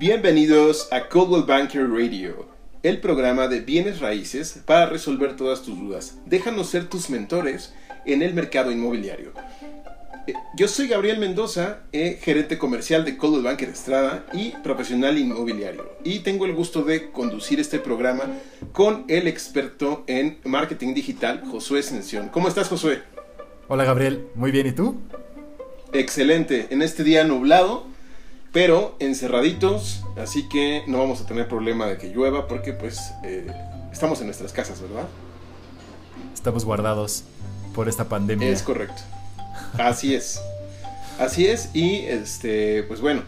Bienvenidos a Coldwell Banker Radio, el programa de bienes raíces para resolver todas tus dudas. Déjanos ser tus mentores en el mercado inmobiliario. Eh, Yo soy Gabriel Mendoza, eh, gerente comercial de Coldwell Banker Estrada y profesional inmobiliario. Y tengo el gusto de conducir este programa con el experto en marketing digital, Josué Sención. ¿Cómo estás, Josué? Hola Gabriel, muy bien, ¿y tú? Excelente, en este día nublado, pero encerraditos, así que no vamos a tener problema de que llueva porque pues eh, estamos en nuestras casas, ¿verdad? Estamos guardados por esta pandemia. Es correcto. Así es. Así es y este pues bueno,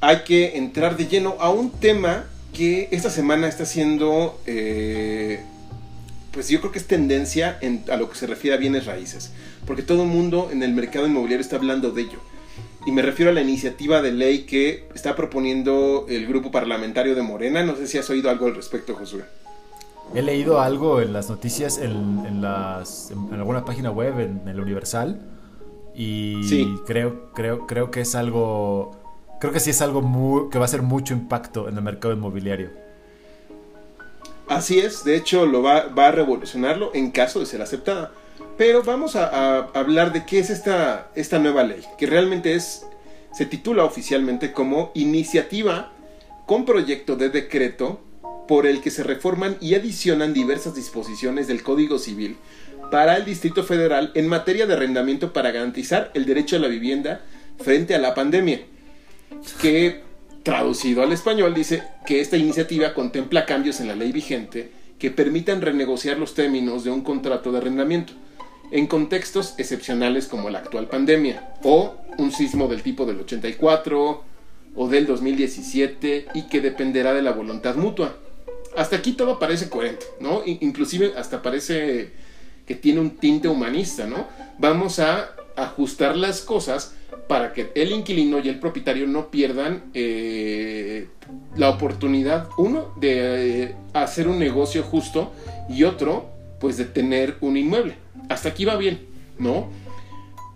hay que entrar de lleno a un tema que esta semana está siendo eh, pues yo creo que es tendencia en, a lo que se refiere a bienes raíces, porque todo el mundo en el mercado inmobiliario está hablando de ello. Y me refiero a la iniciativa de ley que está proponiendo el grupo parlamentario de Morena. No sé si has oído algo al respecto, Josué. He leído algo en las noticias, en, en las, en alguna página web, en el Universal, y Sí. creo, creo, creo que es algo, creo que sí es algo muy, que va a hacer mucho impacto en el mercado inmobiliario. Así es, de hecho lo va, va a revolucionarlo en caso de ser aceptada. Pero vamos a, hablar de qué es esta, esta nueva ley, que realmente es, se titula oficialmente como Iniciativa con proyecto de decreto por el que se reforman y adicionan diversas disposiciones del Código Civil para el Distrito Federal en materia de arrendamiento para garantizar el derecho a la vivienda frente a la pandemia. Que traducido al español dice que esta iniciativa contempla cambios en la ley vigente que permitan renegociar los términos de un contrato de arrendamiento en contextos excepcionales como la actual pandemia o un sismo del tipo del 84 o del 2017 y que dependerá de la voluntad mutua. Hasta aquí todo parece coherente, ¿no? Inclusive hasta parece que tiene un tinte humanista, ¿no? Vamos a ajustar las cosas para que el inquilino y el propietario no pierdan eh, la oportunidad, uno, de eh, hacer un negocio justo y otro, pues de tener un inmueble. Hasta aquí va bien, ¿no?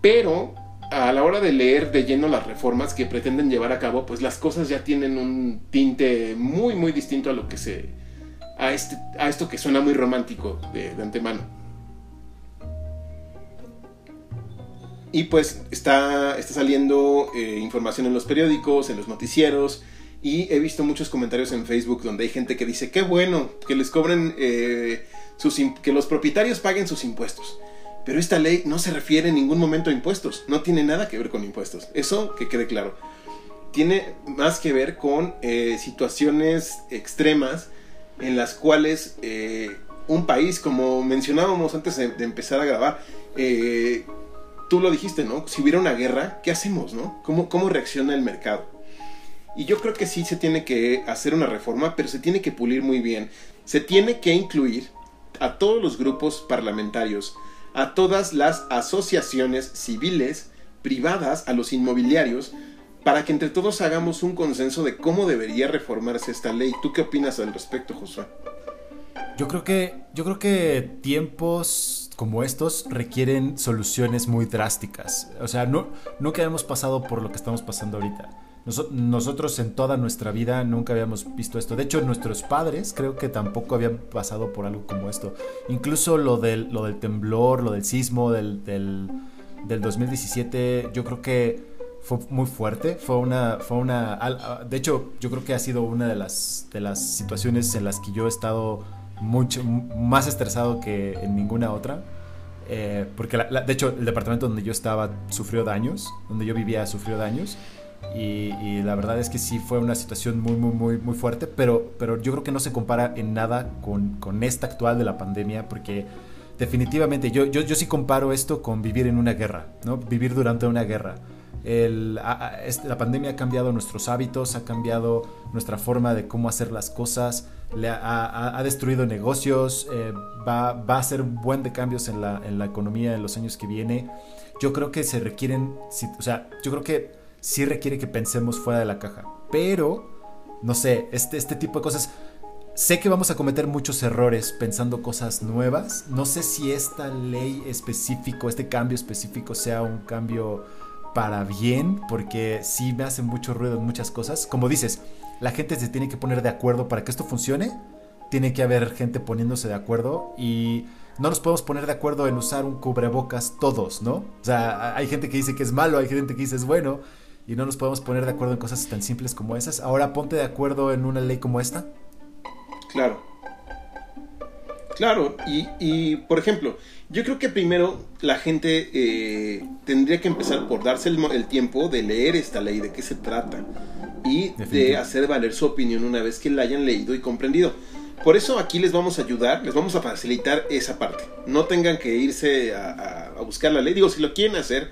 Pero a la hora de leer de lleno las reformas que pretenden llevar a cabo, pues las cosas ya tienen un tinte muy, muy distinto a lo que se... a, este, a esto que suena muy romántico de, antemano. Y pues está, está saliendo eh, información en los periódicos, en los noticieros, y he visto muchos comentarios en Facebook donde hay gente que dice, qué bueno, que les cobren, eh, sus, que los propietarios paguen sus impuestos. Pero esta ley no se refiere en ningún momento a impuestos, no tiene nada que ver con impuestos. Eso que quede claro. Tiene más que ver con eh, situaciones extremas en las cuales eh, un país, como mencionábamos antes de, de empezar a grabar, eh, tú lo dijiste, ¿no? Si hubiera una guerra, ¿qué hacemos, no? ¿Cómo, cómo reacciona el mercado? Y yo creo que sí se tiene que hacer una reforma, pero se tiene que pulir muy bien. Se tiene que incluir a todos los grupos parlamentarios, a todas las asociaciones civiles, privadas, a los inmobiliarios, para que entre todos hagamos un consenso de cómo debería reformarse esta ley. ¿Tú qué opinas al respecto, Josué? Yo creo que, yo creo que tiempos como estos requieren soluciones muy drásticas. O sea, no, nunca pasado por lo que estamos pasando ahorita. Noso- nosotros en toda nuestra vida nunca habíamos visto esto. De hecho, nuestros padres creo que tampoco habían pasado por algo como esto. Incluso lo del, lo del temblor, lo del sismo del, del, del 2017, yo creo que fue muy fuerte. Fue una, fue una, de hecho, yo creo que ha sido una de las, de las situaciones en las que yo he estado mucho más estresado que en ninguna otra. Eh, porque la- la- de hecho el departamento donde yo estaba sufrió daños, donde yo vivía sufrió daños. Y, y la verdad es que sí fue una situación muy, muy, muy, muy fuerte, pero, pero yo creo que no se compara en nada con, con esta actual de la pandemia, porque definitivamente yo, yo, yo sí comparo esto con vivir en una guerra, ¿no? Vivir durante una guerra. El- a- a- la pandemia ha cambiado nuestros hábitos, ha cambiado nuestra forma de cómo hacer las cosas, le ha, ha- destruido negocios, eh, va, va a hacer un buen de cambios en la, en la economía en los años que viene. Yo creo que se requieren, o sea, yo creo que sí requiere que pensemos fuera de la caja, pero, no sé, este, este tipo de cosas, sé que vamos a cometer muchos errores pensando cosas nuevas, no sé si esta ley específico, este cambio específico sea un cambio para bien, porque sí me hace mucho ruido en muchas cosas. Como dices, la gente se tiene que poner de acuerdo para que esto funcione. Tiene que haber gente poniéndose de acuerdo y no nos podemos poner de acuerdo en usar un cubrebocas todos, ¿no? O sea, hay gente que dice que es malo, hay gente que dice es bueno y no nos podemos poner de acuerdo en cosas tan simples como esas. Ahora ponte de acuerdo en una ley como esta. Claro. Claro, y, por ejemplo, yo creo que primero la gente eh, tendría que empezar por darse el, tiempo de leer esta ley, de qué se trata, y de hacer valer su opinión una vez que la hayan leído y comprendido. Por eso aquí les vamos a ayudar, les vamos a facilitar esa parte. No tengan que irse a, a buscar la ley. Digo, si lo quieren hacer,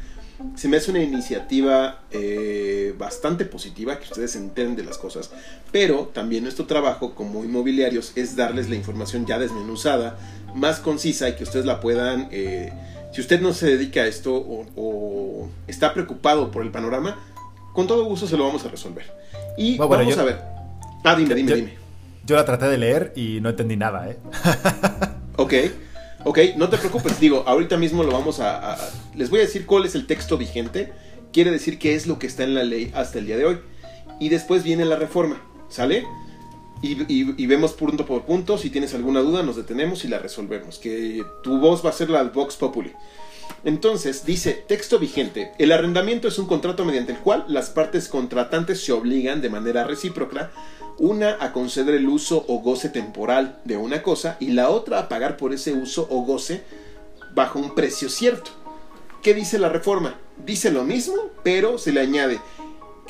se me hace una iniciativa eh, bastante positiva, que ustedes entienden de las cosas, pero también nuestro trabajo como inmobiliarios es darles la información ya desmenuzada, más concisa y que ustedes la puedan, eh, si usted no se dedica a esto o, está preocupado por el panorama, con todo gusto se lo vamos a resolver. Y vamos a ver. Ah, dime, dime, dime. Yo la traté de leer y no entendí nada, ¿eh? ok. Ok, no te preocupes, digo, ahorita mismo lo vamos a, Les voy a decir cuál es el texto vigente, quiere decir qué es lo que está en la ley hasta el día de hoy. Y después viene la reforma, ¿sale? Y, vemos punto por punto, si tienes alguna duda nos detenemos y la resolvemos, que tu voz va a ser la Vox Populi. Entonces, dice, texto vigente, el arrendamiento es un contrato mediante el cual las partes contratantes se obligan de manera recíproca una a conceder el uso o goce temporal de una cosa y la otra a pagar por ese uso o goce bajo un precio cierto. ¿Qué dice la reforma? Dice lo mismo, pero se le añade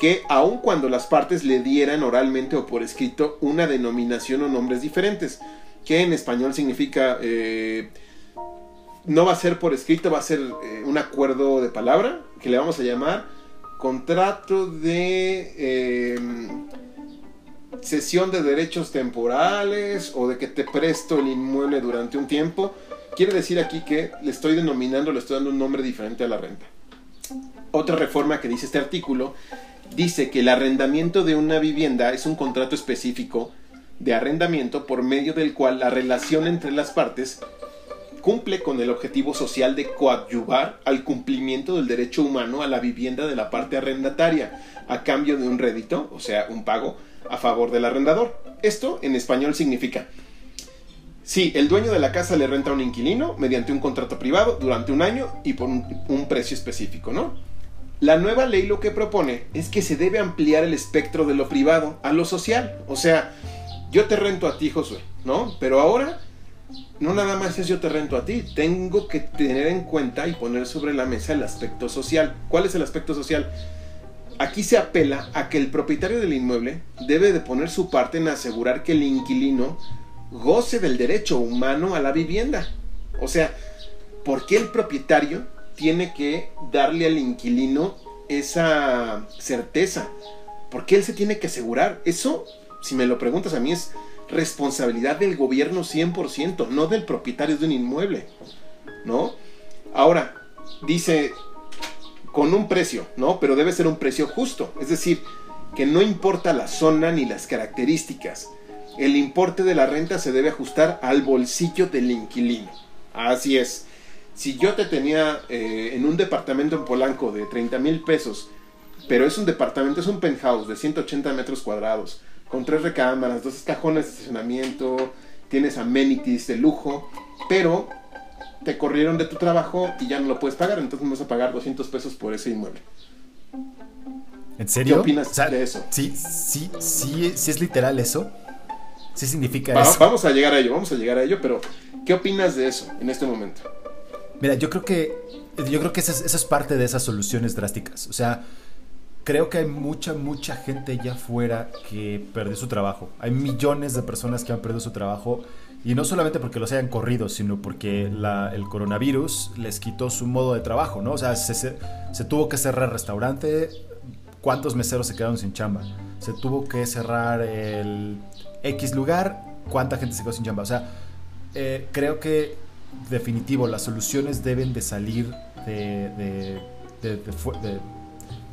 que aun cuando las partes le dieran oralmente o por escrito una denominación o nombres diferentes, que en español significa eh, no va a ser por escrito, va a ser eh, un acuerdo de palabra, que le vamos a llamar contrato de... Eh, cesión de derechos temporales o de que te presto el inmueble durante un tiempo, quiere decir aquí que le estoy denominando, le estoy dando un nombre diferente a la renta. Otra reforma que dice este artículo dice que el arrendamiento de una vivienda es un contrato específico de arrendamiento por medio del cual la relación entre las partes cumple con el objetivo social de coadyuvar al cumplimiento del derecho humano a la vivienda de la parte arrendataria a cambio de un rédito, o sea, un pago, a favor del arrendador. Esto en español significa, si el dueño de la casa le renta a un inquilino mediante un contrato privado durante un año y por un, precio específico, ¿no? La nueva ley lo que propone es que se debe ampliar el espectro de lo privado a lo social. O sea, yo te rento a ti, Josué, ¿no? Pero ahora, no nada más es yo te rento a ti, tengo que tener en cuenta y poner sobre la mesa el aspecto social. ¿Cuál es el aspecto social? Aquí se apela a que el propietario del inmueble debe de poner su parte en asegurar que el inquilino goce del derecho humano a la vivienda. O sea, ¿por qué el propietario tiene que darle al inquilino esa certeza? ¿Por qué él se tiene que asegurar? Eso, si me lo preguntas a mí, es responsabilidad del gobierno 100%, no del propietario de un inmueble. ¿No? Ahora, dice con un precio, ¿no? Pero debe ser un precio justo, es decir, que no importa la zona ni las características. El importe de la renta se debe ajustar al bolsillo del inquilino. Así es. Si yo te tenía eh, en un departamento en Polanco de 30 mil pesos, pero es un departamento, es un penthouse de 180 metros cuadrados, con tres recámaras, dos cajones de estacionamiento, tienes amenities de lujo, pero te corrieron de tu trabajo y ya no lo puedes pagar, entonces vas a pagar 200 pesos por ese inmueble. ¿En serio? ¿Qué opinas de eso? Sí, sí, sí, sí es literal eso. Sí significa eso. Vamos a llegar a ello, vamos a llegar a ello, pero ¿qué opinas de eso en este momento? Mira, yo creo que yo creo que esa es, parte de esas soluciones drásticas. O sea, creo que hay mucha, mucha gente allá afuera que perdió su trabajo. Hay millones de personas que han perdido su trajo y no solamente porque los hayan corrido, sino porque el coronavirus les quitó su modo de trabajo, ¿no? O sea, se, tuvo que cerrar el restaurante. ¿Cuántos meseros se quedaron sin chamba? Se tuvo que cerrar el X lugar. ¿Cuánta gente se quedó sin chamba? O sea, eh, creo que definitivo, las soluciones deben de salir de, de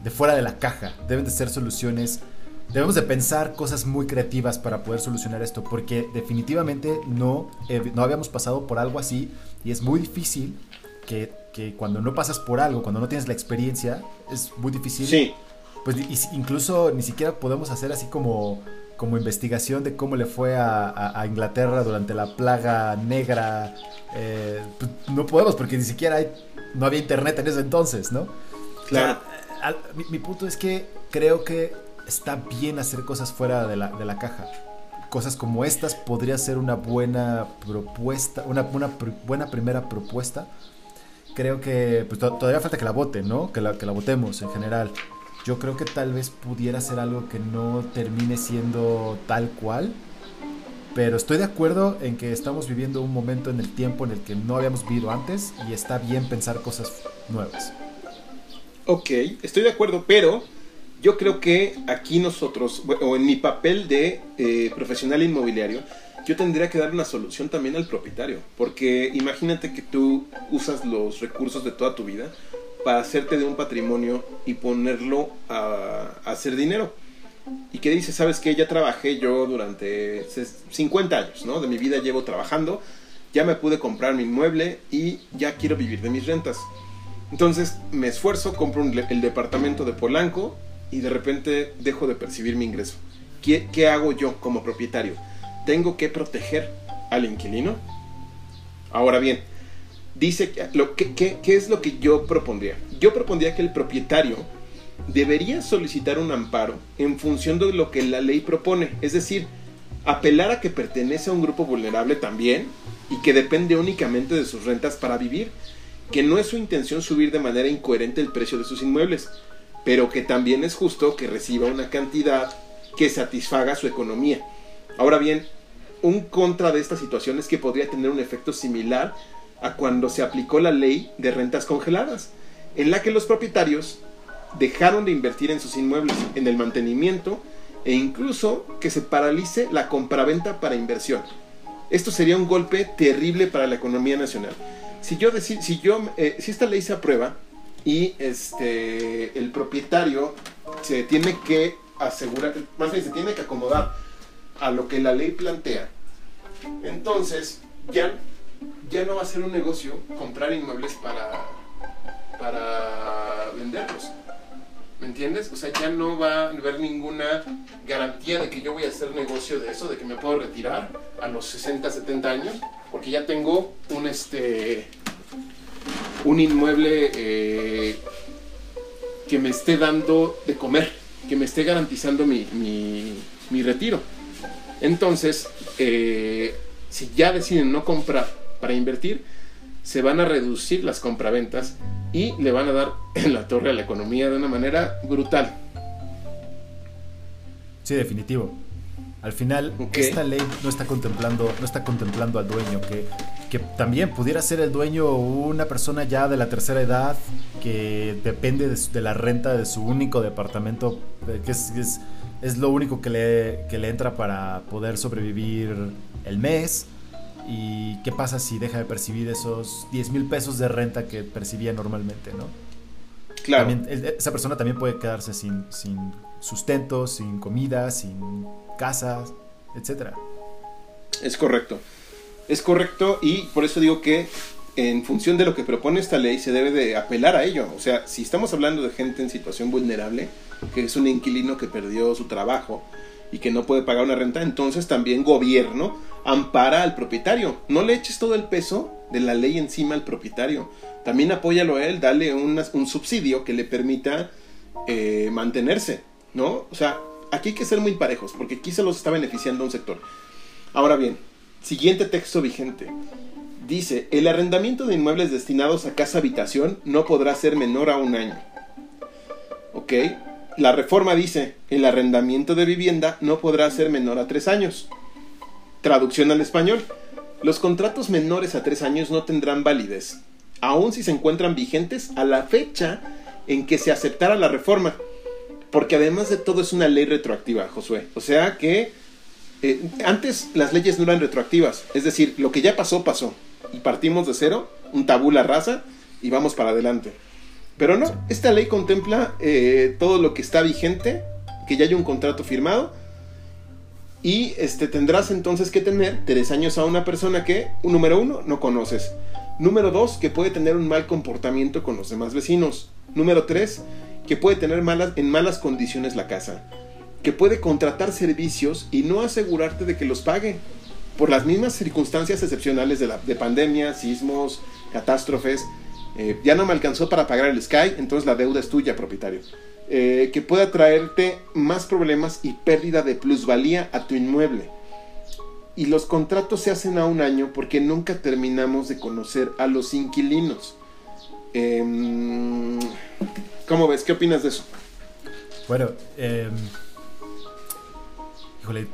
fuera de la caja. Deben de ser soluciones debemos de pensar cosas muy creativas para poder solucionar esto, porque definitivamente no, no habíamos pasado por algo así y es muy difícil que, que cuando no pasas por algo, cuando no tienes la experiencia, es muy difícil. Sí. Pues incluso ni siquiera podemos hacer así como, como investigación de cómo le fue a, Inglaterra durante la plaga negra. Eh, pues no podemos porque ni siquiera hay, no había internet en ese entonces, ¿no? Claro. Mi, punto es que creo que está bien hacer cosas fuera de la, de la caja cosas como estas podría ser una buena propuesta, una, buena primera propuesta. Creo que pues, todavía falta que la voten, ¿no? Que la, que la votemos en general. Yo creo que tal vez pudiera ser algo que no termine siendo tal cual. Pero estoy de acuerdo en que estamos viviendo un momento en el tiempo en el que no habíamos vivido antes y está bien pensar cosas nuevas. Ok, estoy de acuerdo, pero yo creo que aquí nosotros, o en mi papel de eh, profesional inmobiliario, yo tendría que dar una solución también al propietario. Porque imagínate que tú usas los recursos de toda tu vida para hacerte de un patrimonio y ponerlo a, hacer dinero. Y que dices, sabes que ya trabajé yo durante 50 años, ¿no? De mi vida llevo trabajando, ya me pude comprar mi inmueble y ya quiero vivir de mis rentas. Entonces me esfuerzo, compro el departamento de Polanco, y de repente dejo de percibir mi ingreso. ¿Qué, hago yo como propietario? ¿Tengo que proteger al inquilino? Ahora bien, dice lo que, ¿qué es lo que yo propondría? Yo propondría que el propietario debería solicitar un amparo en función de lo que la ley propone, es decir, apelar a que pertenece a un grupo vulnerable también y que depende únicamente de sus rentas para vivir, que no es su intención subir de manera incoherente el precio de sus inmuebles, pero que también es justo que reciba una cantidad que satisfaga su economía. Ahora bien, un contra de esta situación es que podría tener un efecto similar a cuando se aplicó la ley de rentas congeladas, en la que los propietarios dejaron de invertir en sus inmuebles, en el mantenimiento e incluso que se paralice la compraventa para inversión. Esto sería un golpe terrible para la economía nacional. Si yo, si yo eh, si esta ley se aprueba, y este el propietario se tiene que asegurar, más bien se tiene que acomodar a lo que la ley plantea. Entonces, ya, ya no va a ser un negocio comprar inmuebles para, para venderlos. ¿Me entiendes? O sea, ya no va a haber ninguna garantía de que yo voy a hacer negocio de eso, de que me puedo retirar a los 60, 70 años, porque ya tengo un este un inmueble eh, que me esté dando de comer, que me esté garantizando mi, mi, retiro. Entonces, eh, si ya deciden no comprar para invertir, se van a reducir las compraventas y le van a dar en la torre a la economía de una manera brutal. Sí, definitivo. Al final, esta ley no está contemplando, no está contemplando al dueño, que, que, también pudiera ser el dueño una persona ya de la tercera edad que depende de, la renta de su único departamento, eh, que es, es, es lo único que le, que le entra para poder sobrevivir el mes. ¿Y qué pasa si deja de percibir esos 10 mil pesos de renta que percibía normalmente, no? Claro. esa persona también puede quedarse sin, sin sustento, sin comida, sin casas, etcétera. Es correcto. Es correcto y por eso digo que en función de lo que propone esta ley se debe de apelar a ello. O sea, si estamos hablando de gente en situación vulnerable, que es un inquilino que perdió su trabajo y que no puede pagar una renta, entonces también gobierno ampara al propietario. No le eches todo el peso de la ley encima al propietario. También apóyalo a él, dale un subsidio que le permita eh, mantenerse, ¿no? O sea, aquí hay que ser muy parejos, porque aquí se los está beneficiando un sector. Ahora bien, siguiente texto vigente. Dice, el arrendamiento de inmuebles destinados a casa habitación no podrá ser menor a un año. ¿Ok? La reforma dice, el arrendamiento de vivienda no podrá ser menor a tres años. Traducción al español. Los contratos menores a tres años no tendrán validez, aun si se encuentran vigentes a la fecha en que se aceptara la reforma porque además de todo es una ley retroactiva, Josué. O sea que eh, antes las leyes no eran retroactivas, es decir, lo que ya pasó, pasó. Y partimos de cero, un tabula rasa, y vamos para adelante. Pero no, esta ley contempla eh, todo lo que está vigente, que ya hay un contrato firmado, y este, tendrás entonces que tener tres años a una persona que, número uno, no conoces. Número dos, que puede tener un mal comportamiento con los demás vecinos. Número tres, que puede tener malas, en malas condiciones la casa. Que puede contratar servicios y no asegurarte de que los pague. Por las mismas circunstancias excepcionales de, la, de pandemia, sismos, catástrofes. Eh, ya no me alcanzó para pagar el Sky, entonces la deuda es tuya, propietario. Eh, que pueda traerte más problemas y pérdida de plusvalía a tu inmueble. Y los contratos se hacen a un año porque nunca terminamos de conocer a los inquilinos. Em, ¿Cómo ves? ¿Qué opinas de eso? Bueno, eh, híjole,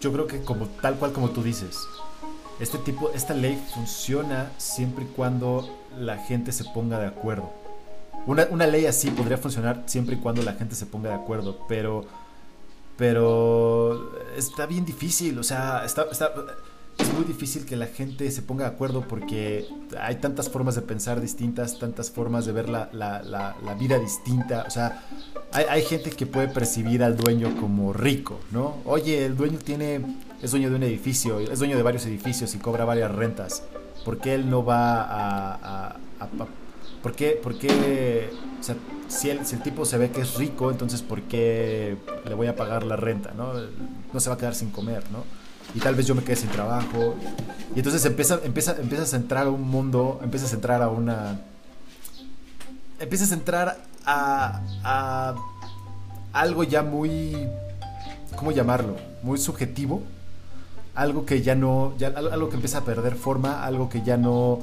yo creo que como tal cual como tú dices, este tipo, esta ley funciona siempre y cuando la gente se ponga de acuerdo. Una, una, ley así podría funcionar siempre y cuando la gente se ponga de acuerdo, pero pero está bien difícil, o sea, está, está, es muy difícil que la gente se ponga de acuerdo porque hay tantas formas de pensar distintas, tantas formas de ver la, la, la, vida distinta. O sea, hay, hay, gente que puede percibir al dueño como rico, ¿no? Oye, el dueño tiene, es dueño de un edificio, es dueño de varios edificios y cobra varias rentas. ¿Por qué él no va a... a, a. Por qué o sea, si el, si el, tipo se ve que es rico, entonces ¿por qué le voy a pagar la renta? ¿no? no se va a quedar sin comer, ¿no? y tal vez yo me quede sin trabajo. Y entonces empieza, empieza, empiezas a entrar a un mundo, empiezas a entrar a una... Empiezas a entrar a, a algo ya muy... ¿Cómo llamarlo? Muy subjetivo. Algo que ya no... Ya, algo que empieza a perder forma, algo que ya no...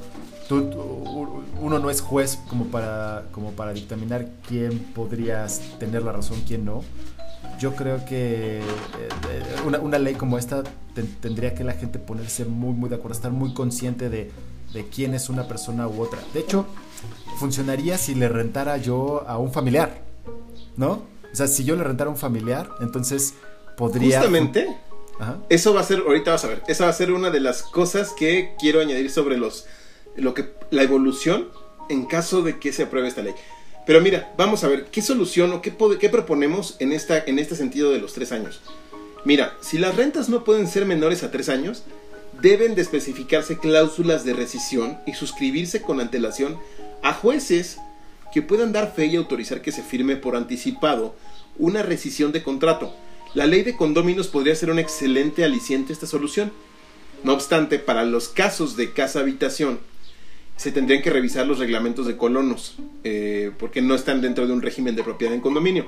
Tú, tú, uno no es juez como para, como para dictaminar quién podrías tener la razón, quién no yo creo que eh, una, una, ley como esta te, tendría que la gente ponerse muy, muy de acuerdo, estar muy consciente de, de, quién es una persona u otra. De hecho, funcionaría si le rentara yo a un familiar, ¿no? O sea, si yo le rentara a un familiar, entonces podría... Justamente, Eso va a ser, ahorita vas a ver, esa va a ser una de las cosas que quiero añadir sobre los, lo que, la evolución en caso de que se apruebe esta ley. Pero mira, vamos a ver, ¿qué solución o qué, qué proponemos en, esta, en este sentido de los tres años? Mira, si las rentas no pueden ser menores a tres años, deben de especificarse cláusulas de rescisión y suscribirse con antelación a jueces que puedan dar fe y autorizar que se firme por anticipado una rescisión de contrato. La ley de condóminos podría ser un excelente aliciente a esta solución. No obstante, para los casos de casa-habitación, se tendrían que revisar los reglamentos de colonos, eh, porque no están dentro de un régimen de propiedad en condominio.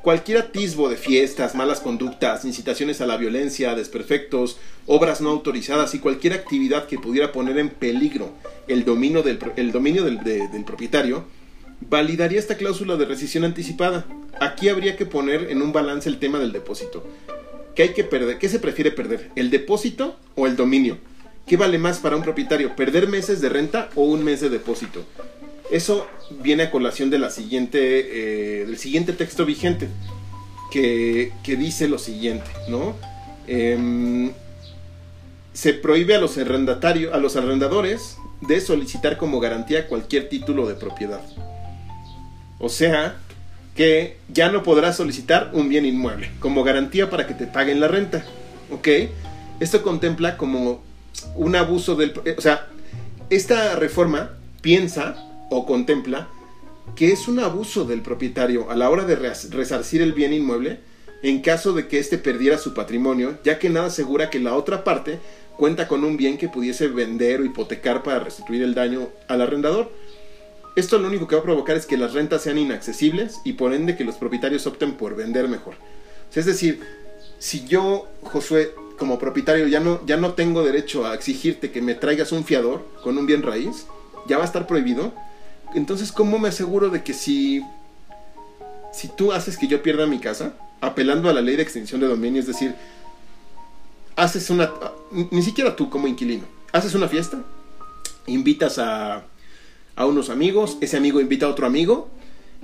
Cualquier atisbo de fiestas, malas conductas, incitaciones a la violencia, desperfectos, obras no autorizadas y cualquier actividad que pudiera poner en peligro el dominio del, propietario, validaría esta cláusula de rescisión anticipada. Aquí habría que poner en un balance el tema del depósito. ¿Qué hay que perder? ¿Qué se prefiere perder? ¿El depósito o el dominio? ¿Qué vale más para un propietario? ¿Perder meses de renta o un mes de depósito? Eso viene a colación de la siguiente, eh, del siguiente texto vigente, que, dice lo siguiente, ¿no? Eh, se prohíbe a los arrendatarios, a los arrendadores, de solicitar como garantía cualquier título de propiedad. O sea, que ya no podrás solicitar un bien inmueble como garantía para que te paguen la renta. ¿Ok? Esto contempla como un abuso del... O sea, esta reforma piensa o contempla que es un abuso del propietario a la hora de resarcir el bien inmueble en caso de que éste perdiera su patrimonio, ya que nada asegura que la otra parte cuenta con un bien que pudiese vender o hipotecar para restituir el daño al arrendador. Esto lo único que va a provocar es que las rentas sean inaccesibles y por ende que los propietarios opten por vender mejor. Es decir, si yo, Josué, como propietario ya no, ya no tengo derecho a exigirte que me traigas un fiador con un bien raíz, ya va a estar prohibido. Entonces, ¿cómo me aseguro de que si, si tú haces que yo pierda mi casa, apelando a la ley de extinción de dominio, es decir, haces una, ni siquiera tú como inquilino, haces una fiesta, invitas a, a unos amigos, ese amigo invita a otro amigo,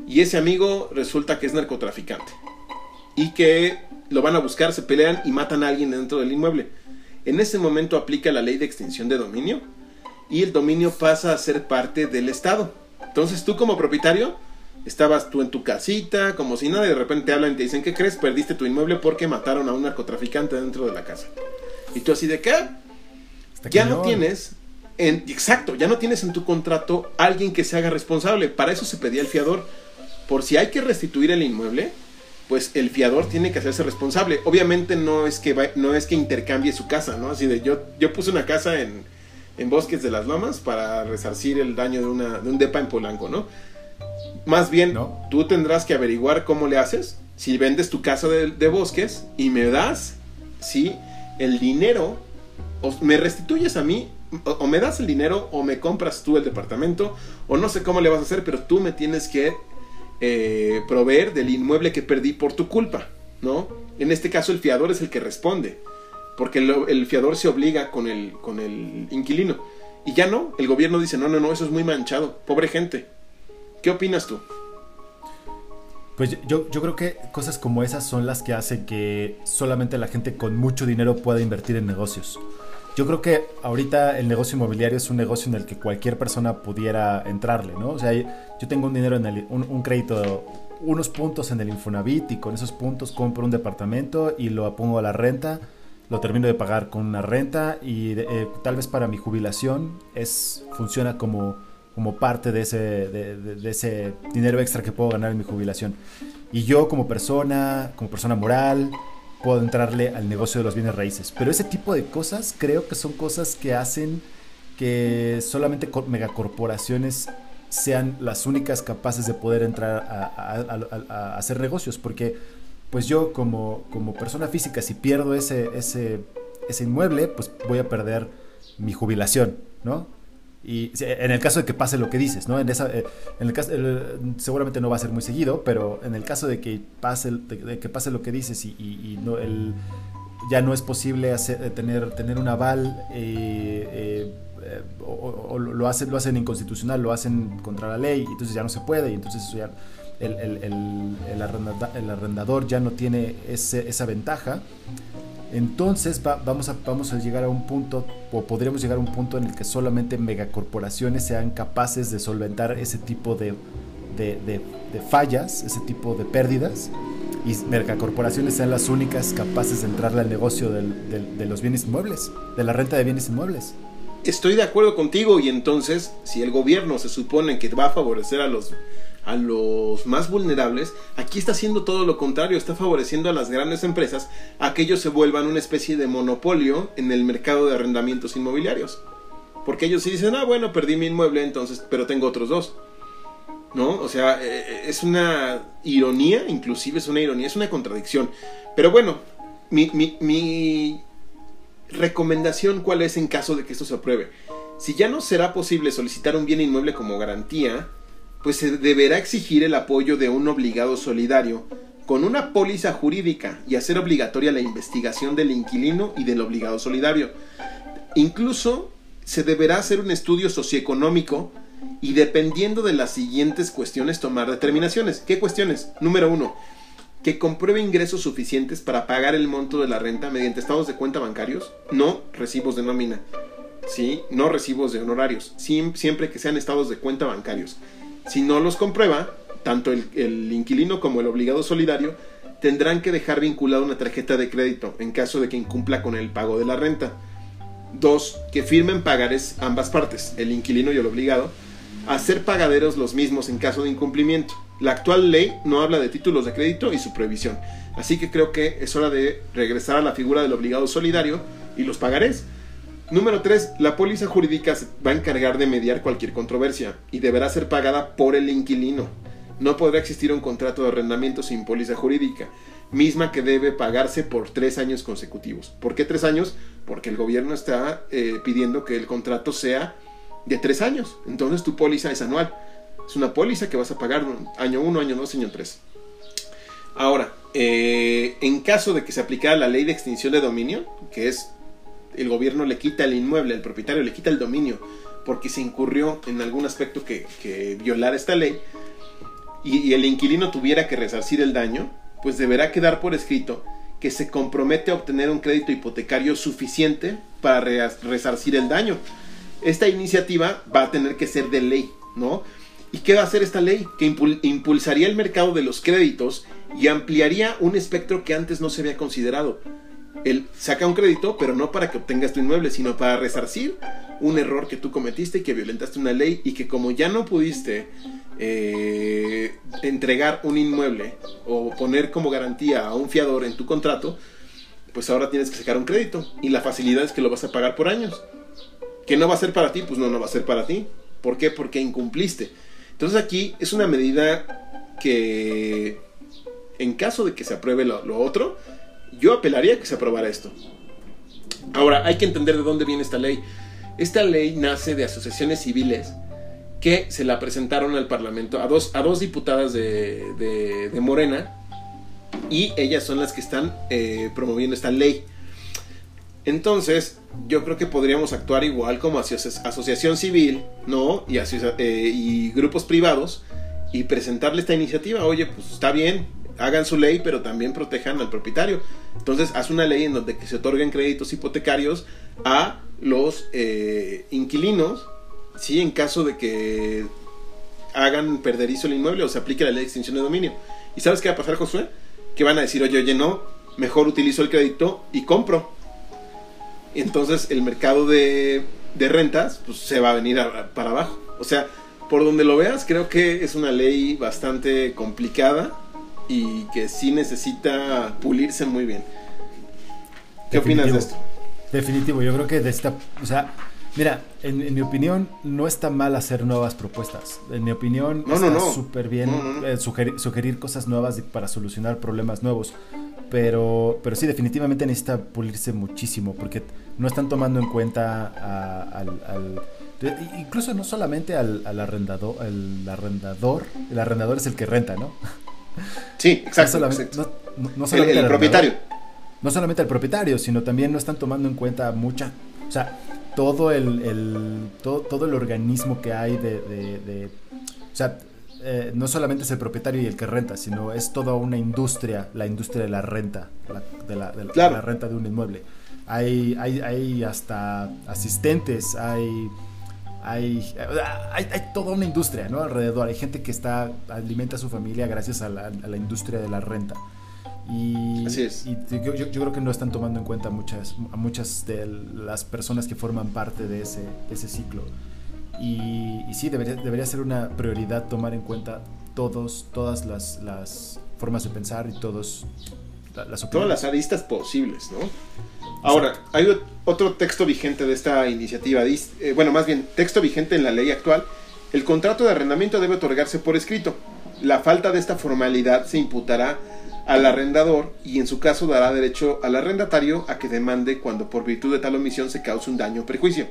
y ese amigo resulta que es narcotraficante. Y que lo van a buscar, se pelean y matan a alguien dentro del inmueble. En ese momento aplica la ley de extinción de dominio y el dominio pasa a ser parte del Estado. Entonces tú como propietario estabas tú en tu casita, como si nada, y de repente hablan y te dicen, ¿qué crees? Perdiste tu inmueble porque mataron a un narcotraficante dentro de la casa. Y tú así de qué? Ya no tienes exacto, ya no tienes en tu contrato alguien que se haga responsable. Para eso se pedía el fiador. Por si hay que restituir el inmueble, pues el fiador tiene que hacerse responsable. Obviamente no es que, no es que intercambie su casa, ¿no? Así de yo, yo puse una casa en, en Bosques de las Lomas para resarcir el daño de, una, de un depa en Polanco, ¿no? Más bien, tú tendrás que averiguar cómo le haces. Si vendes tu casa de, de Bosques y me das, sí, el dinero, o me restituyes a mí o, me das el dinero o me compras tú el departamento o no sé cómo le vas a hacer, pero tú me tienes que eh, proveer del inmueble que perdí por tu culpa, ¿no? En este caso el fiador es el que responde, porque el, fiador se obliga con el, con el inquilino. Y ya no, el gobierno dice, no, no, no, eso es muy manchado, pobre gente. ¿Qué opinas tú? Pues yo, yo creo que cosas como esas son las que hacen que solamente la gente con mucho dinero pueda invertir en negocios. Yo creo que ahorita el negocio inmobiliario es un negocio en el que cualquier persona pudiera entrarle, ¿no? O sea, yo tengo un dinero en el, un, crédito, unos puntos en el Infonavit y con esos puntos compro un departamento y lo pongo a la renta, lo termino de pagar con una renta y eh, tal vez para mi jubilación es funciona como, como parte de ese, de ese dinero extra que puedo ganar en mi jubilación. Y yo como persona, como persona moral, puedo entrarle al negocio de los bienes raíces. Pero ese tipo de cosas creo que son cosas que hacen que solamente megacorporaciones sean las únicas capaces de poder entrar a, hacer negocios. Porque pues yo como, como persona física, si pierdo ese, ese, ese inmueble, pues voy a perder mi jubilación, ¿no? Y en el caso de que pase lo que dices, ¿no? En, esa, eh, en el caso, seguramente no va a ser muy seguido, pero en el caso de que pase, de, que pase lo que dices y, no, el, ya no es posible eh, tener, tener un aval, eh, o, lo, hacen, lo hacen inconstitucional, lo hacen contra la ley, entonces ya no se puede, y entonces ya el, el, el, el arrendador ya no tiene ese, esa ventaja entonces vamos, a, vamos a llegar a un punto, o podríamos llegar a un punto en el que solamente megacorporaciones sean capaces de solventar ese tipo de, fallas, ese tipo de pérdidas, y megacorporaciones sean las únicas capaces de entrarle al negocio de los bienes inmuebles, de la renta de bienes inmuebles. Estoy de acuerdo contigo y entonces si el gobierno se supone que va a favorecer a los a los más vulnerables, aquí está haciendo todo lo contrario, está favoreciendo a las grandes empresas a que ellos se vuelvan una especie de monopolio en el mercado de arrendamientos inmobiliarios. Porque ellos sí dicen, ah, bueno, perdí mi inmueble, entonces, pero tengo otros dos. ¿No? O sea, eh, eh, es una ironía, inclusive es una ironía, es una contradicción. Pero bueno, mi, mi, mi recomendación cuál es en caso de que esto se apruebe. Si ya no será posible solicitar un bien inmueble como garantía, pues se deberá exigir el apoyo de un obligado solidario con una póliza jurídica y hacer obligatoria la investigación del inquilino y del obligado solidario. Incluso se deberá hacer un estudio socioeconómico y dependiendo de las siguientes cuestiones tomar determinaciones. ¿Qué cuestiones? Número uno, que compruebe ingresos suficientes para pagar el monto de la renta mediante estados de cuenta bancarios, no recibos de nómina, ¿sí? no recibos de honorarios, siempre que sean estados de cuenta bancarios. Si no los comprueba, tanto el, inquilino como el obligado solidario tendrán que dejar vinculada una tarjeta de crédito en caso de que incumpla con el pago de la renta. Dos, que firmen pagares ambas partes, el inquilino y el obligado, a ser pagaderos los mismos en caso de incumplimiento. La actual ley no habla de títulos de crédito y su prohibición, así que creo que es hora de regresar a la figura del obligado solidario y los pagarés Número 3. La póliza jurídica va a encargar de mediar cualquier controversia y deberá ser pagada por el inquilino. No podrá existir un contrato de arrendamiento sin póliza jurídica, misma que debe pagarse por tres años consecutivos. ¿Por qué tres años? Porque el gobierno está eh, pidiendo que el contrato sea de tres años. Entonces tu póliza es anual. Es una póliza que vas a pagar año 1, año 2, año 3. Ahora, eh, en caso de que se aplicara la ley de extinción de dominio, que es el gobierno le quita el inmueble, el propietario le quita el dominio, porque se incurrió en algún aspecto que, que violara esta ley, y, el inquilino tuviera que resarcir el daño, pues deberá quedar por escrito que se compromete a obtener un crédito hipotecario suficiente para resarcir el daño. Esta iniciativa va a tener que ser de ley, ¿no? ¿Y qué va a hacer esta ley? Que impulsaría el mercado de los créditos y ampliaría un espectro que antes no se había considerado él saca un crédito, pero no para que obtengas tu inmueble, sino para resarcir un error que tú cometiste y que violentaste una ley y que como ya no pudiste eh, entregar un inmueble o poner como garantía a un fiador en tu contrato, pues ahora tienes que sacar un crédito y la facilidad es que lo vas a pagar por años. Que no va a ser para ti, pues no, no va a ser para ti. ¿Por qué? Porque incumpliste. Entonces aquí es una medida que en caso de que se apruebe lo, otro, yo apelaría a que se aprobara esto. Ahora, hay que entender de dónde viene esta ley. Esta ley nace de asociaciones civiles que se la presentaron al Parlamento a dos, a dos diputadas de, de, Morena y ellas son las que están eh, promoviendo esta ley. Entonces, yo creo que podríamos actuar igual como asociación civil, ¿no? Y, eh, y grupos privados y presentarle esta iniciativa. Oye, pues está bien, hagan su ley, pero también protejan al propietario. Entonces, haz una ley en donde se otorguen créditos hipotecarios a los eh, inquilinos, ¿sí? En caso de que hagan perderizo el inmueble o se aplique la ley de extinción de dominio. ¿Y sabes qué va a pasar, Josué? Que van a decir, oye, oye, no, mejor utilizo el crédito y compro. entonces el mercado de, de rentas pues, se va a venir para abajo. O sea, por donde lo veas, creo que es una ley bastante complicada y que sí necesita pulirse muy bien. ¿Qué opinas de esto? Definitivo, yo creo que de esta, o sea, mira, en, mi opinión no está mal hacer nuevas propuestas. En mi opinión no, está súper bien eh, sugerir, cosas nuevas para solucionar problemas nuevos. Pero, pero sí, definitivamente necesita pulirse muchísimo porque no están tomando en cuenta al, incluso no solamente al, arrendador, el arrendador, el arrendador es el que renta, ¿no? Sí, exacto. No solamente, el, propietario. No solamente el propietario, sino también no están tomando en cuenta mucha, o sea, todo el, todo, todo, el organismo que hay de, o sea, eh, no solamente es el propietario y el que renta, sino es toda una industria, la industria de la renta, de, la, de, la, renta de un inmueble. Hay, hay, hay hasta asistentes, hay hay, hay, toda una industria ¿no? alrededor. Hay gente que está alimenta a su familia gracias a la, industria de la renta. Y, Así es. y yo, yo, creo que no están tomando en cuenta muchas, a muchas de las personas que forman parte de ese, ese ciclo. Y, y sí, debería, debería ser una prioridad tomar en cuenta todos, todas las, las formas de pensar y todos las Todas las aristas posibles, ¿no? Ahora, hay otro texto vigente de esta iniciativa, eh, bueno, más bien, texto vigente en la ley actual. El contrato de arrendamiento debe otorgarse por escrito. La falta de esta formalidad se imputará al arrendador y en su caso dará derecho al arrendatario a que demande cuando por virtud de tal omisión se cause un daño o perjuicio,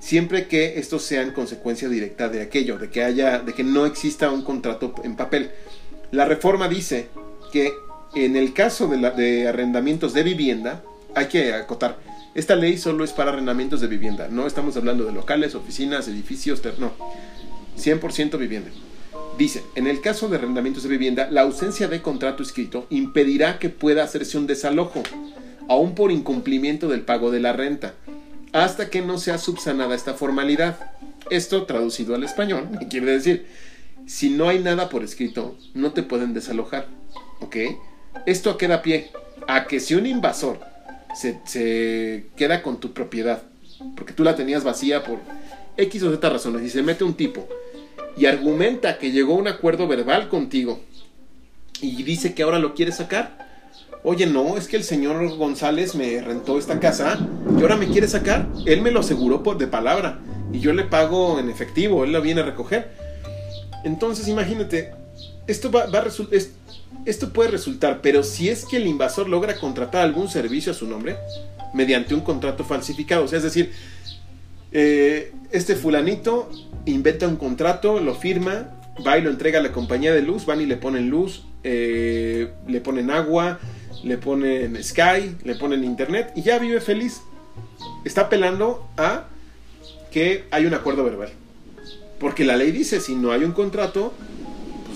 siempre que estos sean consecuencia directa de aquello, de que haya, de que no exista un contrato en papel. La reforma dice que en el caso de, de arrendamientos de vivienda, hay que acotar. Esta ley solo es para arrendamientos de vivienda. No estamos hablando de locales, oficinas, edificios, no. 100% vivienda. Dice, en el caso de arrendamientos de vivienda, la ausencia de contrato escrito impedirá que pueda hacerse un desalojo, aún por incumplimiento del pago de la renta, hasta que no sea subsanada esta formalidad. Esto, traducido al español, quiere decir, si no hay nada por escrito, no te pueden desalojar. ¿Ok? Esto a pie a que si un invasor se, queda con tu propiedad, porque tú la tenías vacía por X o Z razones, y se mete un tipo y argumenta que llegó a un acuerdo verbal contigo y dice que ahora lo quiere sacar. Oye, no, es que el señor González me rentó esta casa y ahora me quiere sacar. Él me lo aseguró por de palabra y yo le pago en efectivo, él lo viene a recoger. Entonces, imagínate, esto va, va a resultar esto puede resultar, pero si es que el invasor logra contratar algún servicio a su nombre mediante un contrato falsificado, o sea, es decir, eh, este fulanito inventa un contrato, lo firma, va y lo entrega a la compañía de luz, van y le ponen luz, eh, le ponen agua, le ponen Sky, le ponen internet y ya vive feliz. Está apelando a que hay un acuerdo verbal. Porque la ley dice, si no hay un contrato,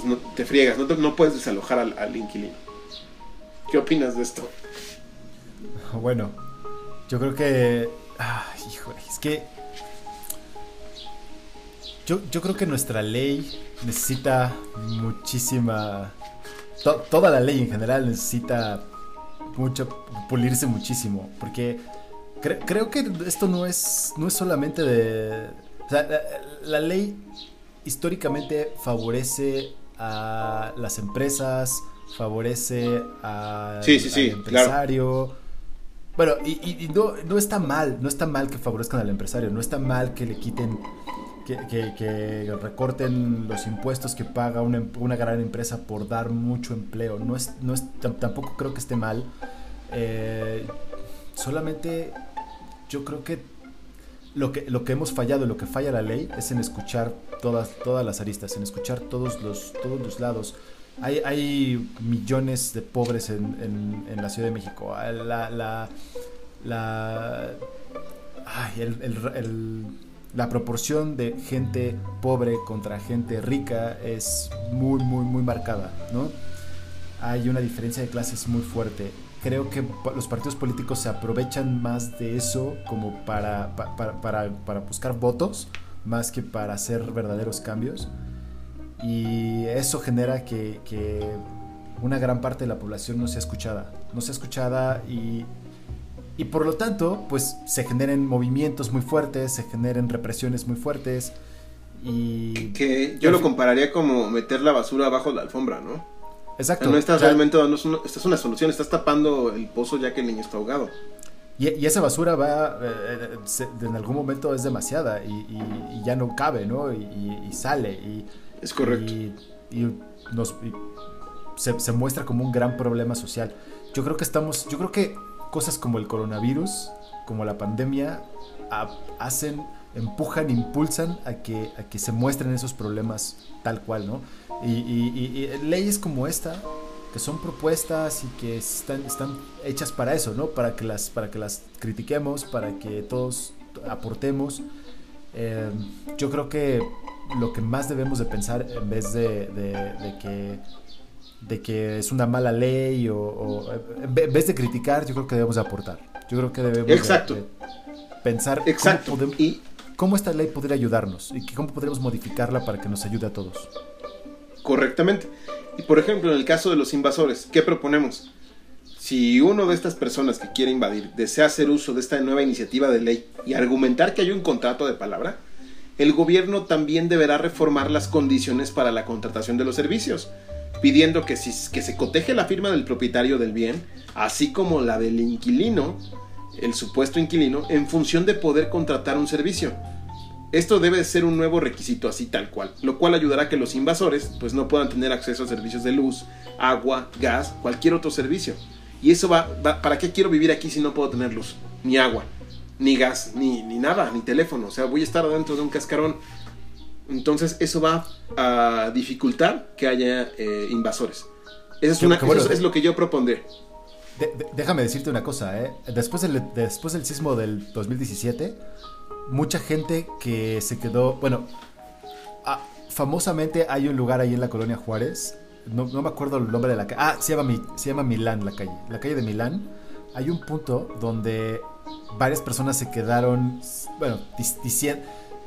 no te friegas, no, no puedes desalojar al, inquilino. ¿Qué opinas de esto? Bueno, yo creo que. Ah, híjole, es que. Yo, yo creo que nuestra ley necesita muchísima. toda la ley en general necesita mucho, pulirse muchísimo, porque creo que esto no es, no es solamente de... O sea, la, ley históricamente favorece a las empresas, favorece a, sí, sí, sí, al empresario. Bueno, y, no, no, está mal, no está mal que favorezcan al empresario, no está mal que le quiten, que, que, recorten los impuestos que paga una, una, gran empresa por dar mucho empleo. No es, no es, tampoco creo que esté mal. Eh, solamente yo creo que lo que, lo que hemos fallado, lo que falla la ley, es en escuchar todas, todas las aristas, en escuchar todos los, todos los lados. Hay, hay millones de pobres en, en, la Ciudad de México. Ah, la, la, la, ay, el, el, la proporción de gente pobre contra gente rica es muy, muy, muy marcada, ¿no? Hay una diferencia de clases muy fuerte creo que los partidos políticos se aprovechan más de eso como para, para, buscar votos, más que para hacer verdaderos cambios. Y eso genera que, una gran parte de la población no sea escuchada. No sea escuchada y, y por lo tanto, pues se generen movimientos muy fuertes, se generen represiones muy fuertes. Y que yo lo compararía como meter la basura abajo de la alfombra, ¿no? Exacto. no estás realmente dando, esta es una solución, estás tapando el pozo ya que el niño está ahogado. Y, esa basura va, eh, eh, en algún momento es demasiada y, ya no cabe, ¿no? Y, sale. Y, es correcto. Y, nos, se, se, muestra como un gran problema social. Yo creo que estamos, yo creo que cosas como el coronavirus, como la pandemia, hacen, empujan, impulsan a que, a que se muestren esos problemas tal cual, ¿no? Y, leyes como esta, que son propuestas y que están, están hechas para eso, ¿no? Para que las, para que las critiquemos, para que todos aportemos. Eh, yo creo que lo que más debemos de pensar en vez de, que de que es una mala ley o, en vez de criticar yo creo que debemos de aportar yo creo que debemos Exacto. pensar Exacto. Cómo, y, cómo esta ley podría ayudarnos y cómo podríamos modificarla para que nos ayude a todos correctamente. Y por ejemplo, en el caso de los invasores, ¿qué proponemos? Si uno de estas personas que quiere invadir desea hacer uso de esta nueva iniciativa de ley y argumentar que hay un contrato de palabra, el gobierno también deberá reformar las condiciones para la contratación de los servicios, pidiendo que, si, que se coteje la firma del propietario del bien, así como la del inquilino, el supuesto inquilino, en función de poder contratar un servicio. Esto debe ser un nuevo requisito así tal cual, lo cual ayudará a que los invasores pues no puedan tener acceso a servicios de luz, agua, gas, cualquier otro servicio. Y eso va, ¿para qué quiero vivir aquí si no puedo tener luz, ni agua, ni gas, ni, ni nada, ni teléfono? O sea, voy a estar dentro de un cascarón. Entonces eso va a dificultar que haya eh, invasores. Eso, es, es, lo que yo propondré. déjame decirte una cosa, ¿eh? después, del, después del sismo del 2017 mucha gente que se quedó, bueno, ah, famosamente hay un lugar ahí en la colonia Juárez, no, me acuerdo el nombre de la calle, ah, se llama, se llama Milán la calle, la calle de Milán, hay un punto donde varias personas se quedaron, bueno,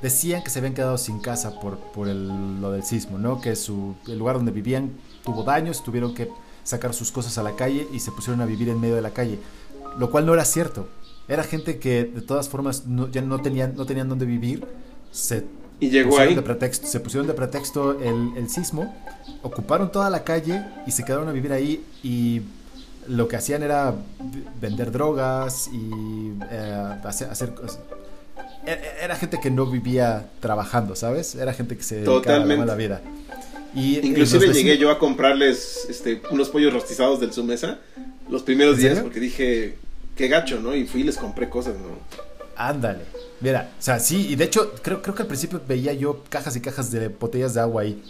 decían que se habían quedado sin casa por, por lo del sismo, ¿no? Que su, el lugar donde vivían tuvo daños, tuvieron que sacar sus cosas a la calle y se pusieron a vivir en medio de la calle, lo cual no era cierto. Era gente que de todas formas ya no tenían, no tenían dónde vivir. Se y llegó ahí. De pretexto, se pusieron de pretexto el, el, sismo, ocuparon toda la calle y se quedaron a vivir ahí y lo que hacían era vender drogas y eh, hacer, hacer e, e, era gente que no vivía trabajando, ¿sabes? Era gente que se dedicaba a la vida. Y, Inclusive llegué yo a comprarles este, unos pollos rostizados del su mesa los primeros días porque dije, qué gacho, ¿no? Y fui y les compré cosas, ¿no? Ándale. Mira, o sea, sí, y de hecho, creo, creo que al principio veía yo cajas y cajas de botellas de agua ahí.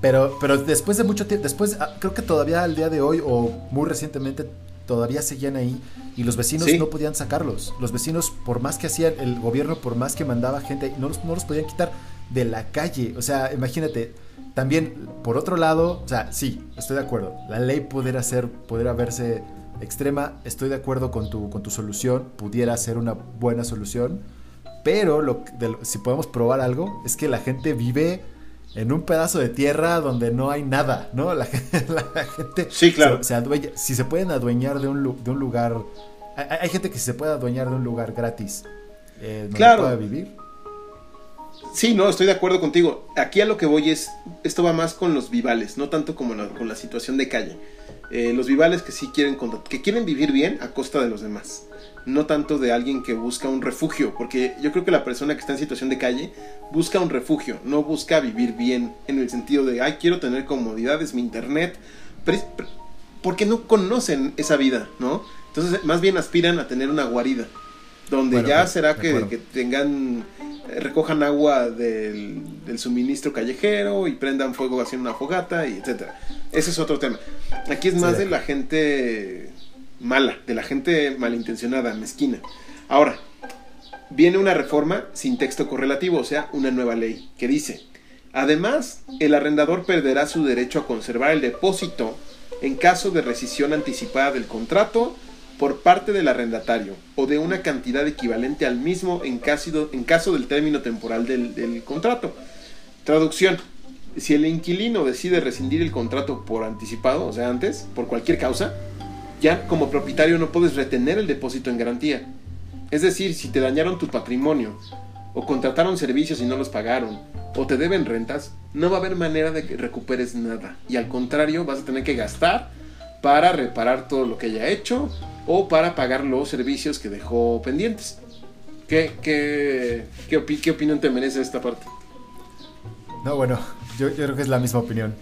Pero, pero después de mucho tiempo, después, ah, creo que todavía al día de hoy o muy recientemente todavía seguían ahí y los vecinos no podían sacarlos. Los vecinos, por más que hacían el gobierno, por más que mandaba gente, no los, no los podían quitar de la calle. O sea, imagínate, también, por otro lado, o sea, sí, estoy de acuerdo. La ley pudiera ser, pudiera verse extrema, estoy de acuerdo con tu, con tu solución, pudiera ser una buena solución, pero lo, si podemos probar algo es que la gente vive en un pedazo de tierra donde no hay nada, ¿no? La, gente sí, claro. se, si se pueden adueñar de un, de un lugar, hay, gente que se puede adueñar de un lugar gratis, eh, claro. puede vivir. Sí, no, estoy de acuerdo contigo. Aquí a lo que voy es, esto va más con los vivales, no tanto como con la situación de calle. Eh, los vivales que sí quieren, que quieren vivir bien a costa de los demás no tanto de alguien que busca un refugio, porque yo creo que la persona que está en situación de calle busca un refugio, no busca vivir bien en el sentido de, ay, quiero tener comodidades, mi internet, porque no conocen esa vida, ¿no? Entonces, más bien aspiran a tener una guarida, donde ya será que, tengan, eh, recojan agua del, suministro callejero y prendan fuego haciendo una fogata, y etcétera. Ese es otro tema. Aquí es más de la gente mala, de la gente malintencionada, mezquina. Ahora, viene una reforma sin texto correlativo, o sea, una nueva ley, que dice, además, el arrendador perderá su derecho a conservar el depósito en caso de rescisión anticipada del contrato por parte del arrendatario o de una cantidad equivalente al mismo en caso, en caso del término temporal del, del contrato. Traducción. Si el inquilino decide rescindir el contrato por anticipado, o sea, antes, por cualquier causa, ya como propietario no puedes retener el depósito en garantía. Es decir, si te dañaron tu patrimonio, o contrataron servicios y no los pagaron, o te deben rentas, no va a haber manera de que recuperes nada. Y al contrario, vas a tener que gastar para reparar todo lo que haya hecho o para pagar los servicios que dejó pendientes. ¿Qué, qué, qué, opinión te merece esta parte? No, bueno, yo, creo que es la misma opinión.